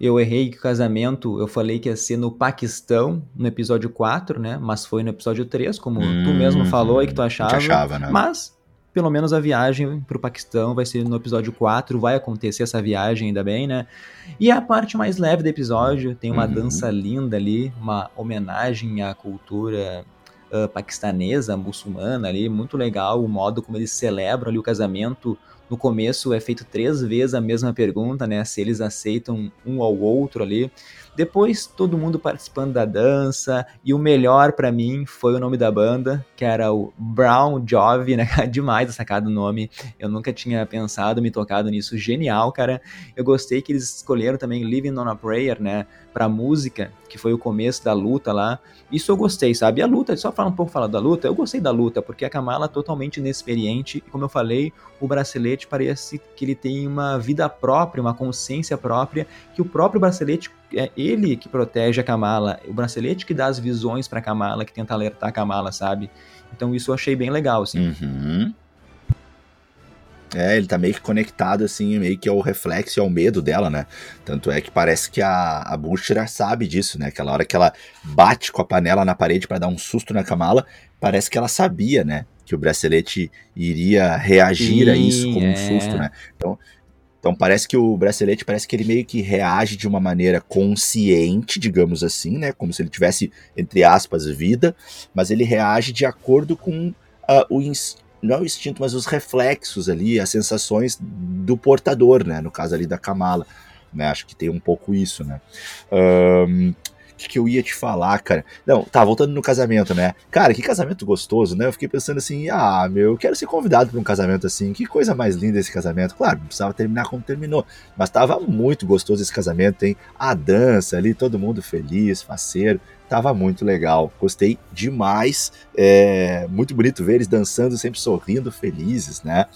eu errei que o casamento, eu falei que ia ser no Paquistão, no episódio 4, né? Mas foi no episódio 3, como hum, tu mesmo falou e que tu achava. achava né? Mas, pelo menos a viagem pro Paquistão vai ser no episódio 4, vai acontecer essa viagem ainda bem, né? E a parte mais leve do episódio, tem uma uhum. dança linda ali, uma homenagem à cultura uh, paquistanesa, muçulmana ali, muito legal o modo como eles celebram ali o casamento no começo é feito três vezes a mesma pergunta, né? Se eles aceitam um ao outro ali. Depois todo mundo participando da dança e o melhor para mim foi o nome da banda, que era o Brown Jovi, né? Demais sacado o nome. Eu nunca tinha pensado, me tocado nisso. Genial, cara. Eu gostei que eles escolheram também Living on a Prayer, né? Pra música, que foi o começo da luta lá. Isso eu gostei, sabe? E a luta, só falar um pouco falar da luta, eu gostei da luta, porque a Kamala é totalmente inexperiente, e como eu falei, o bracelete parece que ele tem uma vida própria, uma consciência própria, que o próprio bracelete é ele que protege a Kamala, o bracelete que dá as visões pra Kamala, que tenta alertar a Kamala, sabe? Então isso eu achei bem legal, assim. Uhum. É, ele tá meio que conectado, assim, meio que ao reflexo e ao medo dela, né? Tanto é que parece que a, a Bushra sabe disso, né? Aquela hora que ela bate com a panela na parede para dar um susto na Kamala, parece que ela sabia, né? Que o bracelete iria reagir Sim, a isso como é. um susto, né? Então, então parece que o bracelete parece que ele meio que reage de uma maneira consciente, digamos assim, né? Como se ele tivesse, entre aspas, vida, mas ele reage de acordo com uh, o instinto não é o instinto, mas os reflexos ali, as sensações do portador, né? No caso ali da Kamala, né? Acho que tem um pouco isso, né? Um, que, que eu ia te falar, cara? Não, tá, voltando no casamento, né? Cara, que casamento gostoso, né? Eu fiquei pensando assim, ah, meu, eu quero ser convidado para um casamento assim. Que coisa mais linda esse casamento. Claro, não precisava terminar como terminou, mas tava muito gostoso esse casamento, hein? A dança ali, todo mundo feliz, faceiro. Tava muito legal, gostei demais. É muito bonito ver eles dançando, sempre sorrindo, felizes, né?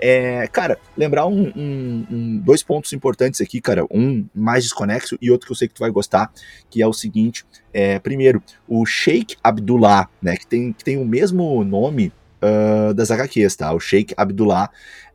É, cara, lembrar um, um, um, dois pontos importantes aqui, cara. Um mais desconexo e outro que eu sei que tu vai gostar, que é o seguinte. É, primeiro, o Sheikh Abdullah, né? Que tem, que tem o mesmo nome uh, das HQs, tá? O Sheikh Abdullah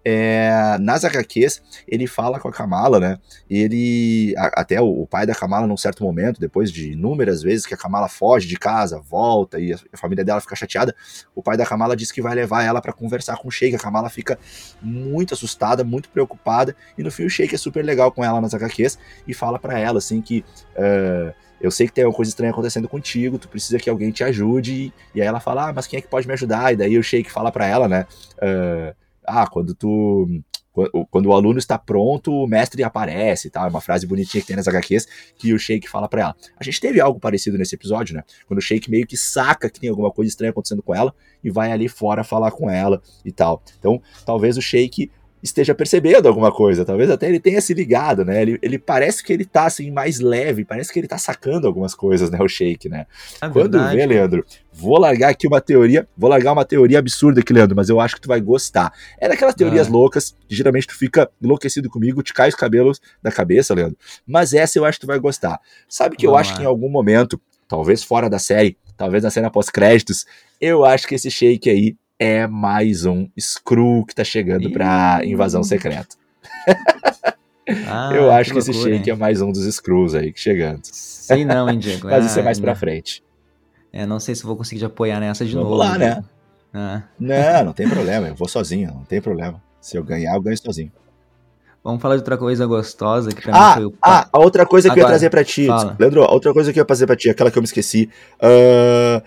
é, nas HQs, ele fala com a Kamala, né? Ele. A, até o, o, pai da Kamala, num certo momento, depois de inúmeras vezes que a Kamala foge de casa, volta e a, a família dela fica chateada, o pai da Kamala diz que vai levar ela para conversar com o Sheik. A Kamala fica muito assustada, muito preocupada, e no fim o Sheik é super legal com ela nas HQs e fala para ela assim que. Uh, eu sei que tem alguma coisa estranha acontecendo contigo, tu precisa que alguém te ajude. E aí ela fala, ah, mas quem é que pode me ajudar? E daí o Sheik fala para ela, né? Uh, ah, quando tu. Quando o aluno está pronto, o mestre aparece, tá? É uma frase bonitinha que tem nas HQs que o Sheik fala para ela. A gente teve algo parecido nesse episódio, né? Quando o Sheik meio que saca que tem alguma coisa estranha acontecendo com ela e vai ali fora falar com ela e tal. Então, talvez o Sheik esteja percebendo alguma coisa, talvez até ele tenha se ligado, né? Ele, ele parece que ele tá assim mais leve, parece que ele tá sacando algumas coisas, né? O Shake, né? É Quando vê, Leandro, vou largar aqui uma teoria, vou largar uma teoria absurda aqui, Leandro, mas eu acho que tu vai gostar. É daquelas teorias ah. loucas, que geralmente tu fica enlouquecido comigo, te cai os cabelos da cabeça, Leandro. Mas essa eu acho que tu vai gostar. Sabe que Vamos eu acho lá. que em algum momento, talvez fora da série, talvez na cena pós-créditos, eu acho que esse shake aí é mais um Screw que tá chegando pra invasão secreta. Ah, eu acho que, que esse shake é mais um dos Screws aí que chegando. Sei não, hein, Diego. Mas ah, isso é mais não. pra frente. É, não sei se vou conseguir te apoiar nessa de Vamos novo. Vamos lá, né? Ah. Não, não tem problema. Eu vou sozinho, não tem problema. Se eu ganhar, eu ganho sozinho. Vamos falar de outra coisa gostosa que pra ah, mim foi o. Ah, a outra coisa Agora, que eu ia trazer pra ti. Fala. Leandro, a outra coisa que eu ia trazer pra ti, aquela que eu me esqueci. Uh,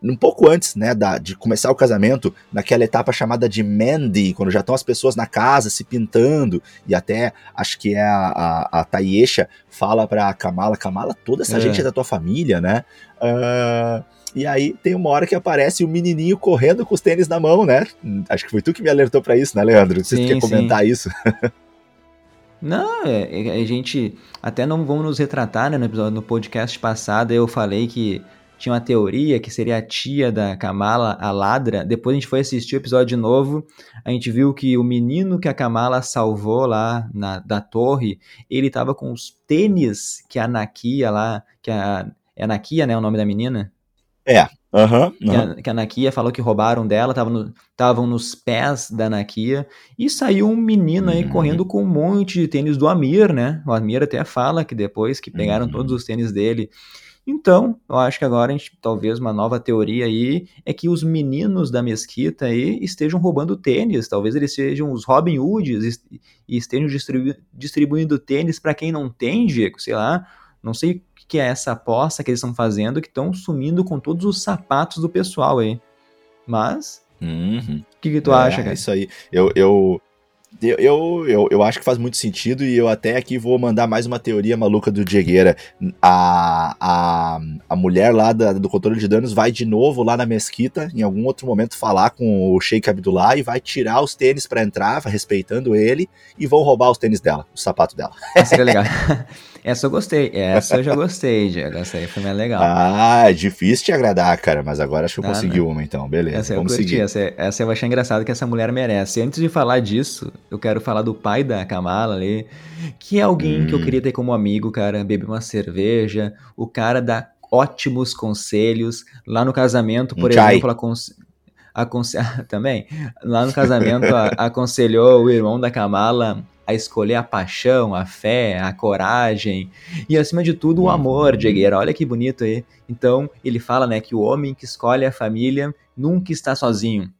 um pouco antes, né, da, de começar o casamento, naquela etapa chamada de Mandy, quando já estão as pessoas na casa se pintando, e até acho que é a, a, a Tayesha fala pra Kamala: Kamala, toda essa é. gente é da tua família, né? Uh, e aí tem uma hora que aparece o um menininho correndo com os tênis na mão, né? Acho que foi tu que me alertou para isso, né, Leandro? Não sei se tu quer comentar sim. isso. Não, é, é, a gente até não vamos nos retratar, né? No, episódio, no podcast passado eu falei que tinha uma teoria que seria a tia da Kamala, a ladra. Depois a gente foi assistir o episódio de novo, a gente viu que o menino que a Kamala salvou lá na, da torre, ele tava com os tênis que a Nakia lá, que a, é a Nakia, né, o nome da menina? É, Uhum, uhum. Que, a, que, a, Nakia falou que roubaram dela, estavam no, nos pés da Nakia. E saiu um menino aí uhum. correndo com um monte de tênis do Amir, né? O Amir até fala que depois que pegaram todos uhum. os tênis dele. Então, eu acho que agora a gente, talvez uma nova teoria aí é que os meninos da mesquita aí estejam roubando tênis. Talvez eles sejam os Robin Hoods e estejam distribu distribuindo tênis para quem não tem, Diego, sei lá. Não sei que é essa aposta que eles estão fazendo que estão sumindo com todos os sapatos do pessoal aí. Mas. O uhum. que, que tu é, acha, cara? É isso aí. Eu, eu, eu, eu, eu, eu, acho que faz muito sentido e eu até aqui vou mandar mais uma teoria maluca do Diegueira. A, a, a mulher lá da, do controle de danos vai de novo lá na mesquita, em algum outro momento, falar com o Sheik Abdullah e vai tirar os tênis para entrar, respeitando ele, e vão roubar os tênis dela, o sapato dela. Seria legal. Essa eu gostei. Essa eu já gostei, Diego. Essa aí foi mais legal. Ah, é difícil te agradar, cara, mas agora acho que eu ah, consegui não. uma, então. Beleza, essa vamos eu seguir. Essa, essa eu achei engraçado que essa mulher merece. Antes de falar disso, eu quero falar do pai da Kamala ali, que é alguém hum. que eu hum. queria ter como amigo, cara. Beber uma cerveja, o cara dá ótimos conselhos. Lá no casamento, por um exemplo, aconse... também. Lá no casamento, aconselhou o irmão da Kamala a escolher a paixão, a fé, a coragem e, acima de tudo, o amor, Diegueira. Olha que bonito aí. Então, ele fala né, que o homem que escolhe a família nunca está sozinho.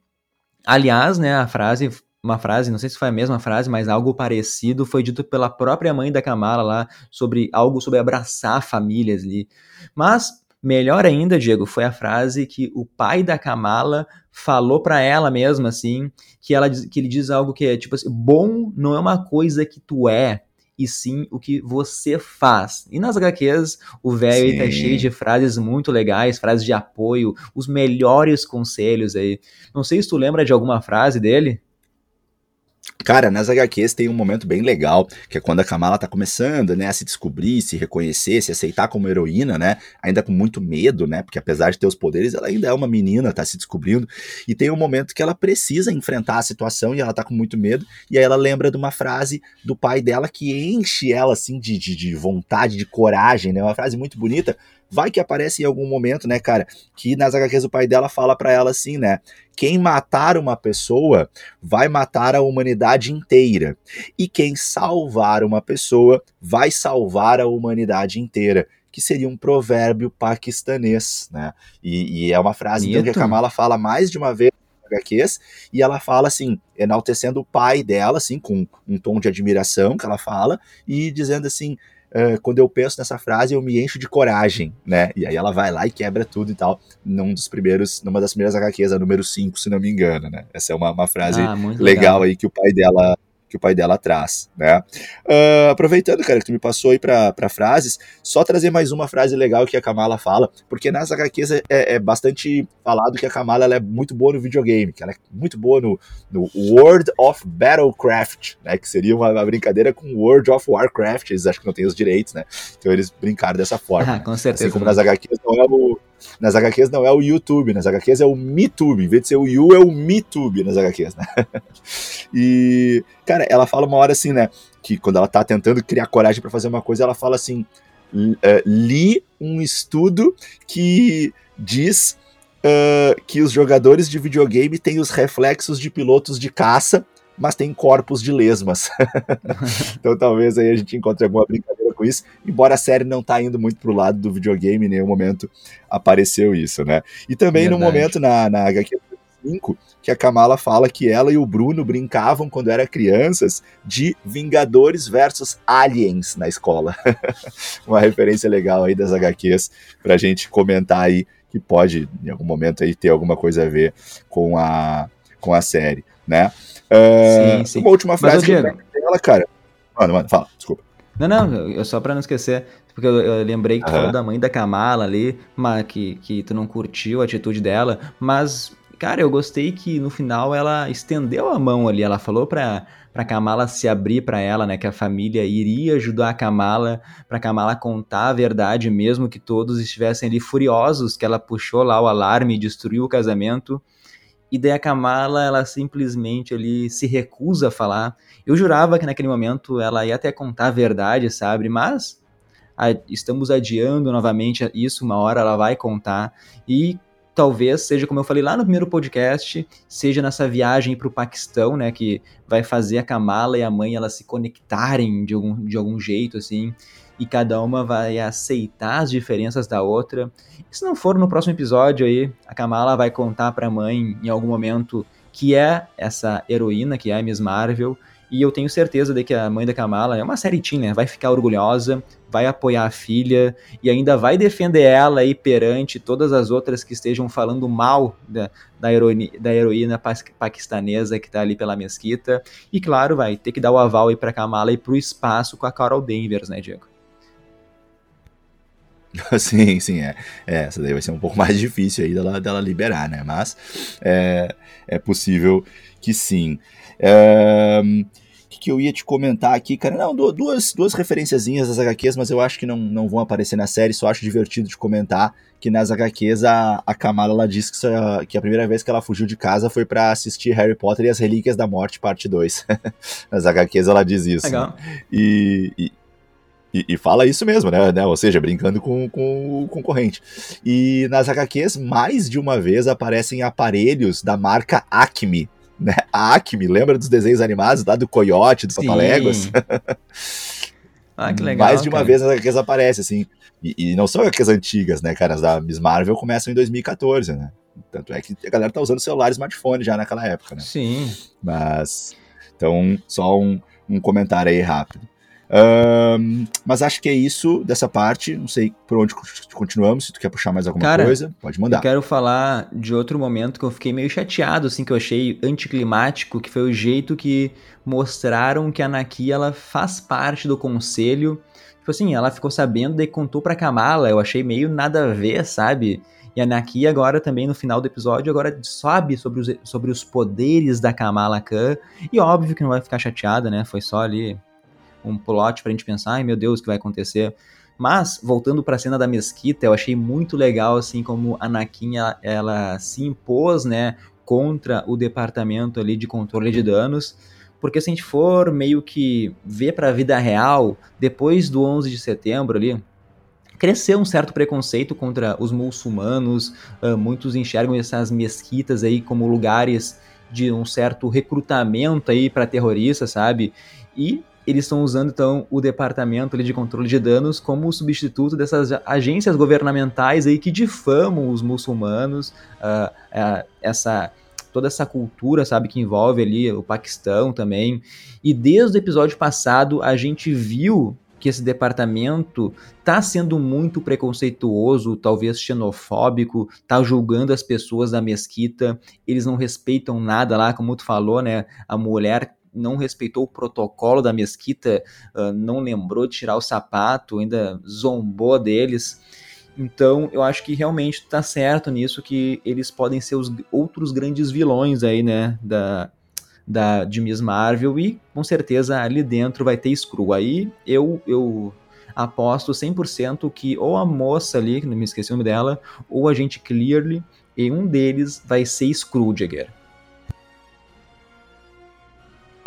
Aliás, né, a frase, uma frase, não sei se foi a mesma frase, mas algo parecido foi dito pela própria mãe da Kamala lá sobre algo sobre abraçar famílias ali. Mas Melhor ainda, Diego, foi a frase que o pai da Kamala falou para ela mesma, assim, que, ela, que ele diz algo que é tipo assim: bom não é uma coisa que tu é, e sim o que você faz. E nas HQs, o velho aí tá cheio de frases muito legais, frases de apoio, os melhores conselhos aí. Não sei se tu lembra de alguma frase dele. Cara, nas HQs tem um momento bem legal, que é quando a Kamala tá começando, né, a se descobrir, se reconhecer, se aceitar como heroína, né, ainda com muito medo, né, porque apesar de ter os poderes, ela ainda é uma menina, tá se descobrindo, e tem um momento que ela precisa enfrentar a situação e ela tá com muito medo, e aí ela lembra de uma frase do pai dela que enche ela, assim, de, de, de vontade, de coragem, né, uma frase muito bonita, vai que aparece em algum momento, né, cara, que nas HQs o pai dela fala para ela assim, né, quem matar uma pessoa vai matar a humanidade inteira. E quem salvar uma pessoa vai salvar a humanidade inteira. Que seria um provérbio paquistanês, né? E, e é uma frase então, que a Kamala fala mais de uma vez HQs, e ela fala assim, enaltecendo o pai dela, assim, com um tom de admiração que ela fala, e dizendo assim, Uh, quando eu penso nessa frase, eu me encho de coragem, né? E aí ela vai lá e quebra tudo e tal, num dos primeiros, numa das primeiras HQs, a número 5, se não me engano, né? Essa é uma, uma frase ah, legal, legal aí que o pai dela que o pai dela traz, né? Uh, aproveitando, cara, que tu me passou aí para frases, só trazer mais uma frase legal que a Kamala fala, porque nas HQs é, é bastante falado que a Kamala é muito boa no videogame, que ela é muito boa no, no World of Battlecraft, né? Que seria uma, uma, brincadeira com World of Warcraft, eles acham que não tem os direitos, né? Então eles brincaram dessa forma. Ah, com certeza. Assim como nas HQs não é o nas HQs não é o YouTube, nas HQs é o MeTube. Em vez de ser o You, é o MeTube nas HQs, né? e, cara, ela fala uma hora assim, né? Que quando ela tá tentando criar coragem para fazer uma coisa, ela fala assim: uh, li um estudo que diz uh, que os jogadores de videogame têm os reflexos de pilotos de caça mas tem corpos de lesmas. então talvez aí a gente encontre alguma brincadeira com isso, embora a série não tá indo muito pro lado do videogame, em nenhum momento apareceu isso, né? E também Verdade. no momento na, na HQ 5, que a Kamala fala que ela e o Bruno brincavam quando eram crianças de Vingadores versus Aliens na escola. Uma referência legal aí das HQs pra gente comentar aí que pode em algum momento aí ter alguma coisa a ver com a com a série, né? Uh, sim, sim. Uma última frase Mas, dela, cara. Mano, mano, fala, desculpa. Não, não, eu, só pra não esquecer, porque eu, eu lembrei que tu falou da mãe da Kamala ali, que, que tu não curtiu a atitude dela, mas, cara, eu gostei que no final ela estendeu a mão ali, ela falou pra, pra Kamala se abrir para ela, né, que a família iria ajudar a Kamala, pra Kamala contar a verdade, mesmo que todos estivessem ali furiosos, que ela puxou lá o alarme e destruiu o casamento, e daí a Kamala, ela simplesmente ali se recusa a falar. Eu jurava que naquele momento ela ia até contar a verdade, sabe? Mas a, estamos adiando novamente isso, uma hora ela vai contar. E talvez seja, como eu falei lá no primeiro podcast, seja nessa viagem para o Paquistão, né, que vai fazer a Kamala e a mãe elas se conectarem de algum, de algum jeito, assim e cada uma vai aceitar as diferenças da outra. E se não for no próximo episódio aí, a Kamala vai contar para a mãe em algum momento que é essa heroína, que é a Miss Marvel, e eu tenho certeza de que a mãe da Kamala é uma série teen, né? Vai ficar orgulhosa, vai apoiar a filha e ainda vai defender ela aí perante todas as outras que estejam falando mal da, da, heroína, da heroína paquistanesa que tá ali pela mesquita. E claro, vai ter que dar o aval aí pra Kamala e pro espaço com a Carol Danvers, né, Diego? sim, sim, é. é. Essa daí vai ser um pouco mais difícil aí dela, dela liberar, né? Mas é, é possível que sim. É, o que, eu ia te comentar aqui, cara? Não, duas, duas referenciazinhas das HQs, mas eu acho que não, não vão aparecer na série, só acho divertido de comentar que nas HQs a, a Kamala ela disse que, que a primeira vez que ela fugiu de casa foi para assistir Harry Potter e as Relíquias da Morte, parte 2. nas HQs ela diz isso. Legal. Né? E, e e, e, fala isso mesmo, né, né? Ou seja, brincando com, com o concorrente. E nas HQs, mais de uma vez aparecem aparelhos da marca Acme. Né? A Acme, lembra dos desenhos animados lá do Coyote, do Papaléguas? ah, que legal. Mais de uma cara. vez as HQs aparecem, assim. E, e, não são HQs antigas, né, cara? As da Miss Marvel começam em 2014, né? Tanto é que a galera tá usando celular e smartphone já naquela época, né? Sim. Mas. Então, só um, um comentário aí rápido. Um, mas acho que é isso dessa parte. Não sei por onde continuamos. Se tu quer puxar mais alguma Cara, coisa, pode mandar. Eu quero falar de outro momento que eu fiquei meio chateado, assim, que eu achei anticlimático, que foi o jeito que mostraram que a Naki ela faz parte do conselho. Tipo assim, ela ficou sabendo e contou pra Kamala. Eu achei meio nada a ver, sabe? E a Naki agora também no final do episódio agora sabe sobre os, sobre os poderes da Kamala Khan. E óbvio que não vai ficar chateada, né? Foi só ali um plot pra gente pensar, ai meu Deus, o que vai acontecer? Mas, voltando para a cena da mesquita, eu achei muito legal, assim, como a Anakin, ela, ela, se impôs, né, contra o departamento ali de controle de danos, porque se a gente for meio que ver para a vida real, depois do 11 de setembro ali, cresceu um certo preconceito contra os muçulmanos, uh, muitos enxergam essas mesquitas aí como lugares de um certo recrutamento aí para terroristas, sabe? E eles estão usando então o departamento de controle de danos como substituto dessas agências governamentais aí que difamam os muçulmanos, uh, uh, essa toda essa cultura, sabe, que envolve ali o Paquistão também. E desde o episódio passado a gente viu que esse departamento está sendo muito preconceituoso, talvez xenofóbico, está julgando as pessoas da mesquita, eles não respeitam nada lá, como tu falou, né? A mulher não respeitou o protocolo da mesquita, uh, não lembrou de tirar o sapato, ainda zombou deles. Então, eu acho que realmente está certo nisso que eles podem ser os outros grandes vilões aí, né, da, da de Miss Marvel e com certeza ali dentro vai ter Screw. Aí eu eu aposto 100% que ou a moça ali, que não me esqueci o nome dela, ou a gente Clearly, e um deles vai ser Screwjagger.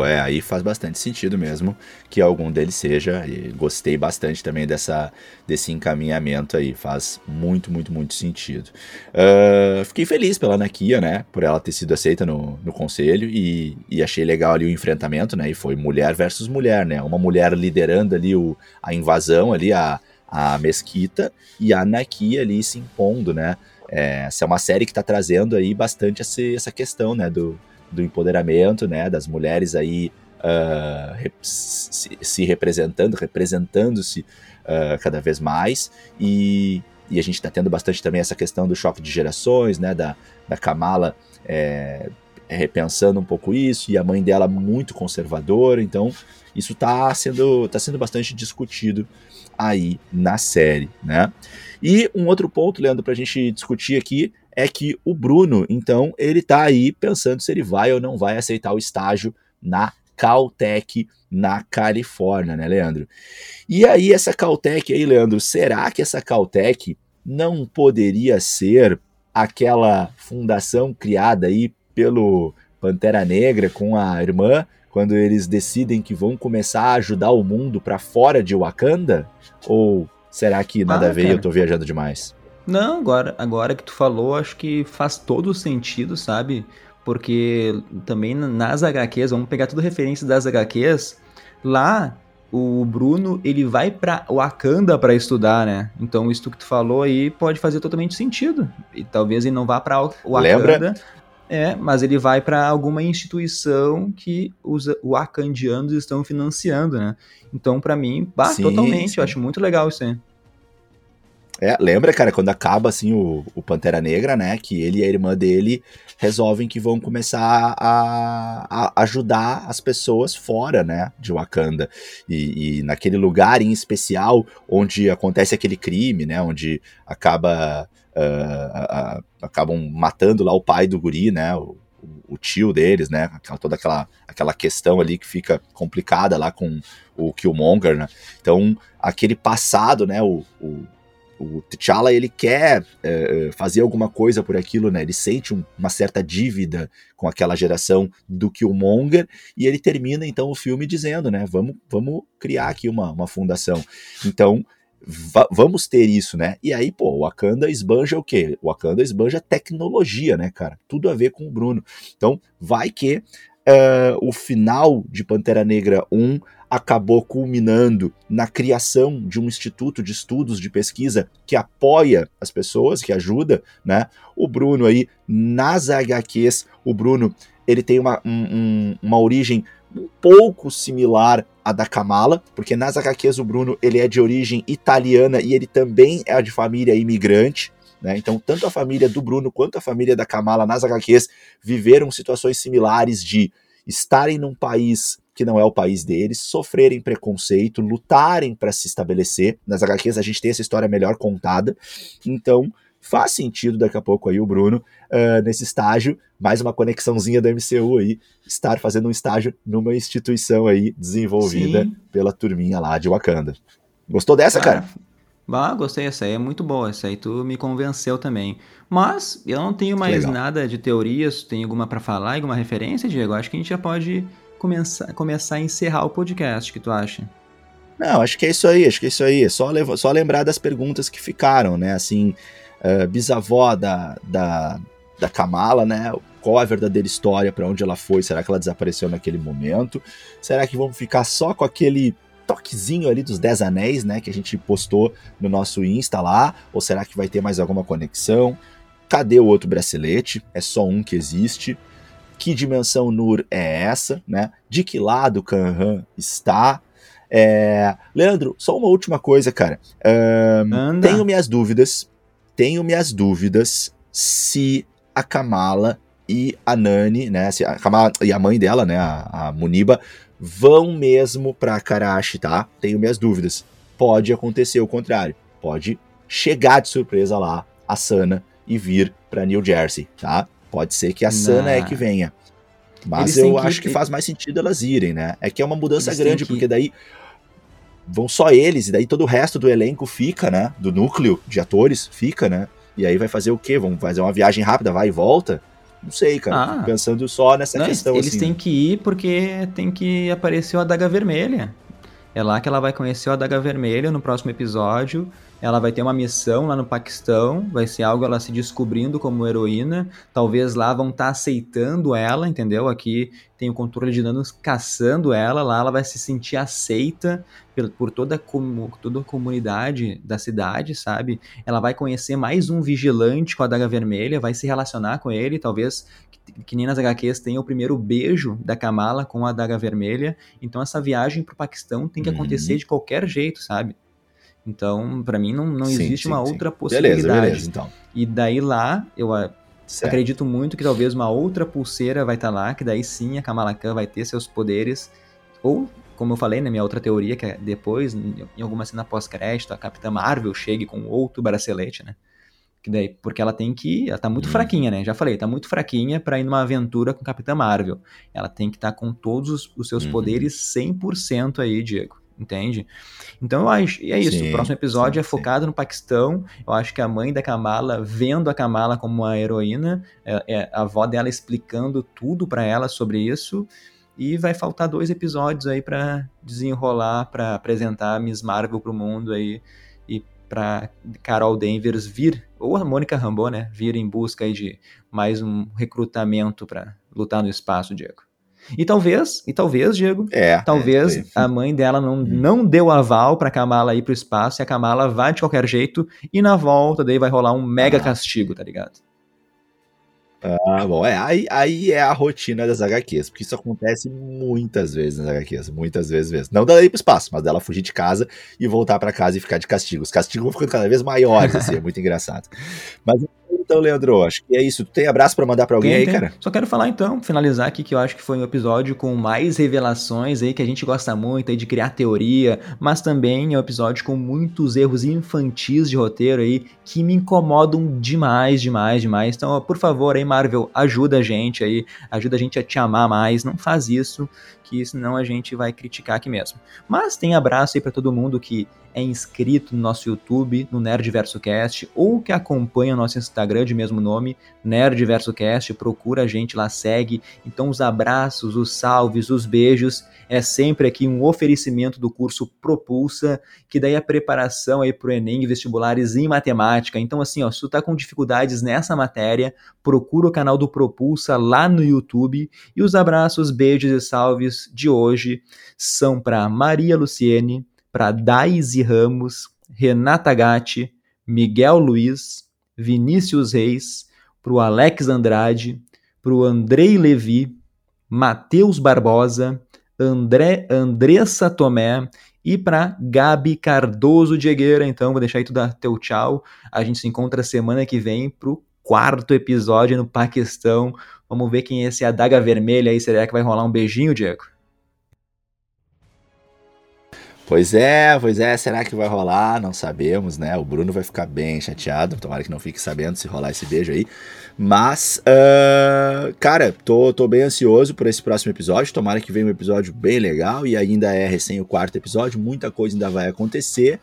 É, aí faz bastante sentido mesmo que algum deles seja. E gostei bastante também dessa, desse encaminhamento aí. Faz muito, muito, muito sentido. Uh, fiquei feliz pela Nakia, né? Por ela ter sido aceita no, no conselho e, e achei legal ali o enfrentamento, né? E foi mulher versus mulher, né? Uma mulher liderando ali o, a invasão ali, a, a mesquita, e a Nakia ali se impondo, né? É, essa é uma série que está trazendo aí bastante essa, essa questão, né? Do, do empoderamento, né, das mulheres aí uh, rep se, se, representando, representando-se uh, cada vez mais e, e a gente está tendo bastante também essa questão do choque de gerações, né, da, da Kamala é, repensando um pouco isso e a mãe dela muito conservadora, então isso está sendo, tá sendo bastante discutido aí na série, né? E um outro ponto, Leandro, para a gente discutir aqui é que o Bruno, então, ele tá aí pensando se ele vai ou não vai aceitar o estágio na Caltech na Califórnia, né, Leandro? E aí, essa Caltech aí, Leandro, será que essa Caltech não poderia ser aquela fundação criada aí pelo Pantera Negra com a irmã, quando eles decidem que vão começar a ajudar o mundo para fora de Wakanda? Ou será que nada ah, a ver e eu tô viajando demais? Não, agora, agora que tu falou, acho que faz todo sentido, sabe? Porque também nas HQs, vamos pegar tudo referência das HQs, lá o Bruno ele vai para Wakanda para estudar, né? Então isso que tu falou aí pode fazer totalmente sentido. E talvez ele não vá para Wakanda. Lembra? É, mas ele vai para alguma instituição que os wakandianos estão financiando, né? Então, para mim, bah, sim, totalmente, sim. eu acho muito legal isso aí. É, lembra, cara, quando acaba assim o, o, Pantera Negra, né? Que ele e a irmã dele resolvem que vão começar a, a ajudar as pessoas fora, né? De Wakanda. E, e, naquele lugar em especial onde acontece aquele crime, né? Onde acaba. Uh, uh, acabam matando lá o pai do guri, né? O, o tio deles, né? Toda aquela, aquela questão ali que fica complicada lá com o Killmonger, né? Então, aquele passado, né? O, o, o T'Challa ele quer é, fazer alguma coisa por aquilo, né? Ele sente um, uma certa dívida com aquela geração do Killmonger e ele termina então o filme dizendo, né? Vamos, vamos criar aqui uma, uma fundação. Então vamos ter isso, né? E aí, pô, o Wakanda esbanja o quê? O Wakanda esbanja tecnologia, né, cara? Tudo a ver com o Bruno. Então, vai que uh, o final de Pantera Negra 1 acabou culminando na criação de um instituto de estudos de pesquisa que apoia as pessoas, que ajuda, né? O Bruno aí, nas HQs, o Bruno, ele tem uma, um, uma origem um pouco similar à da Kamala, porque nas HQs o Bruno, ele é de origem italiana e ele também é de família imigrante, né? Então, tanto a família do Bruno quanto a família da Kamala nas HQs viveram situações similares de estarem num país que não é o país deles, sofrerem preconceito, lutarem para se estabelecer. Nas HQs a gente tem essa história melhor contada. Então, faz sentido daqui a pouco aí o Bruno uh, nesse estágio, mais uma conexãozinha da MCU aí, estar fazendo um estágio numa instituição aí desenvolvida Sim. pela turminha lá de Wakanda. Gostou dessa, cara? cara? Ah, gostei, essa aí é muito boa, essa aí tu me convenceu também. Mas eu não tenho mais nada de teorias, tem alguma para falar, alguma referência, Diego? Acho que a gente já pode começar, começar a encerrar o podcast, o que tu acha? Não, acho que é isso aí, acho que é isso aí. É só, só lembrar das perguntas que ficaram, né? Assim, uh, bisavó da, da, da Kamala, né? Qual a verdadeira história, para onde ela foi? Será que ela desapareceu naquele momento? Será que vamos ficar só com aquele toquezinho ali dos 10 anéis, né? Que a gente postou no nosso Insta lá? Ou será que vai ter mais alguma conexão? Cadê o outro bracelete? É só um que existe. Que dimensão Nur é essa, né? De que lado Kanhan está? É... Leandro, só uma última coisa, cara. Um, tenho minhas dúvidas. Tenho minhas dúvidas se a Kamala e a Nani, né? Se a Kamala e a mãe dela, né? A, a Muniba, vão mesmo pra Karashi, tá? Tenho minhas dúvidas. Pode acontecer o contrário. Pode chegar de surpresa lá a Sana e vir para New Jersey, tá? Pode ser que a Sana é que venha. Mas Eles eu acho que... que faz mais sentido elas irem, né? É que é uma mudança Eles grande, que... porque daí vão só eles, e daí todo o resto do elenco fica, né? Do núcleo de atores fica, né? E aí vai fazer o quê? Vão fazer uma viagem rápida, vai e volta? Não sei, cara. Ah, pensando só nessa não, questão. Eles assim. têm que ir porque tem que aparecer a Adaga Vermelha. É lá que ela vai conhecer a Adaga Vermelha no próximo episódio ela vai ter uma missão lá no Paquistão, vai ser algo ela se descobrindo como heroína. Talvez lá vão estar tá aceitando ela, entendeu? Aqui tem o controle de danos caçando ela, lá ela vai se sentir aceita por, por toda, a, toda a comunidade da cidade, sabe? Ela vai conhecer mais um vigilante com a daga vermelha, vai se relacionar com ele, talvez que, que nem nas HQs tenha o primeiro beijo da Kamala com a daga vermelha. Então essa viagem pro Paquistão tem que acontecer uhum. de qualquer jeito, sabe? Então, para mim, não, não sim, existe sim, uma sim. outra possibilidade. Beleza, beleza, então. E daí lá, eu certo. acredito muito que talvez uma outra pulseira vai estar tá lá, que daí sim a Kamala Khan vai ter seus poderes. Ou, como eu falei na minha outra teoria, que é depois, em alguma cena pós-crédito, a Capitã Marvel chegue com outro bracelete, né? Que daí, porque ela tem que. Ela tá muito hum. fraquinha, né? Já falei, tá muito fraquinha para ir numa aventura com Capitã Marvel. Ela tem que estar tá com todos os, os seus uhum. poderes 100% aí, Diego entende? Então eu acho, e é isso, sim, o próximo episódio sim, é focado sim. no Paquistão, eu acho que a mãe da Kamala, vendo a Kamala como uma heroína, é, é a avó dela explicando tudo para ela sobre isso, e vai faltar dois episódios aí para desenrolar, para apresentar a Miss Marvel pro mundo aí, e para Carol Danvers vir, ou a Mônica Rambeau, né, vir em busca aí de mais um recrutamento para lutar no espaço, Diego. E talvez, e talvez, Diego, é, talvez é, a mãe dela não, hum. não deu aval pra Kamala ir pro espaço e a Kamala vai de qualquer jeito e na volta daí vai rolar um mega ah. castigo, tá ligado? Ah, bom, é, aí, aí é a rotina das HQs, porque isso acontece muitas vezes nas HQs, muitas vezes mesmo. Não dela ir pro espaço, mas dela fugir de casa e voltar para casa e ficar de castigo. Os castigos vão ficando cada vez maiores, assim, é muito engraçado. Mas então, Leandro, acho que é isso. Tu tem abraço para mandar para alguém tem, aí, tem. cara? Só quero falar então, finalizar aqui que eu acho que foi um episódio com mais revelações aí que a gente gosta muito aí de criar teoria, mas também é um episódio com muitos erros infantis de roteiro aí que me incomodam demais, demais, demais. Então, por favor, aí Marvel, ajuda a gente aí, ajuda a gente a te amar mais, não faz isso que senão a gente vai criticar aqui mesmo. Mas tem abraço aí para todo mundo que é inscrito no nosso YouTube, no Nerd Verso Cast, ou que acompanha o nosso Instagram de mesmo nome, Nerd Verso Cast, procura a gente lá, segue. Então os abraços, os salves, os beijos, é sempre aqui um oferecimento do curso Propulsa, que daí a preparação aí pro ENEM vestibulares em matemática. Então assim, ó, se tu tá com dificuldades nessa matéria, procura o canal do Propulsa lá no YouTube e os abraços, beijos e salves de hoje são para Maria Luciene, para Daisy Ramos, Renata Gatti, Miguel Luiz, Vinícius Reis, para o Alex Andrade, para o Andrei Levi, Matheus Barbosa, André Andressa Tomé e para Gabi Cardoso Diegueira. Então, vou deixar aí tudo a teu tchau. A gente se encontra semana que vem pro quarto episódio no Paquistão. Vamos ver quem é esse adaga vermelha aí. Será que vai rolar um beijinho, Diego? Pois é, pois é, será que vai rolar? Não sabemos, né? O Bruno vai ficar bem chateado, tomara que não fique sabendo se rolar esse beijo aí. Mas, uh, cara, tô, tô bem ansioso por esse próximo episódio. Tomara que venha um episódio bem legal e ainda é recém o quarto episódio, muita coisa ainda vai acontecer.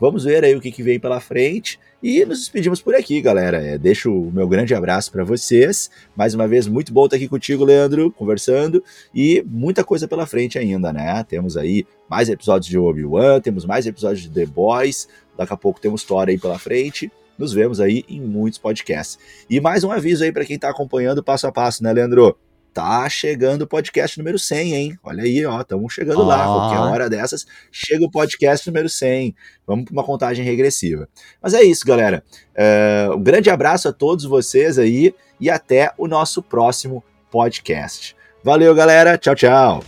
Vamos ver aí o que, que vem pela frente. E nos despedimos por aqui, galera. É, deixo o meu grande abraço para vocês. Mais uma vez, muito bom estar aqui contigo, Leandro, conversando. E muita coisa pela frente ainda, né? Temos aí mais episódios de Obi-Wan, temos mais episódios de The Boys. Daqui a pouco temos Thor aí pela frente. Nos vemos aí em muitos podcasts. E mais um aviso aí para quem está acompanhando passo a passo, né, Leandro? Tá chegando o podcast número 100, hein? Olha aí, ó, estamos chegando ah. lá. Qualquer hora dessas, chega o podcast número 100. Vamos para uma contagem regressiva. Mas é isso, galera. É, um grande abraço a todos vocês aí e até o nosso próximo podcast. Valeu, galera. Tchau, tchau.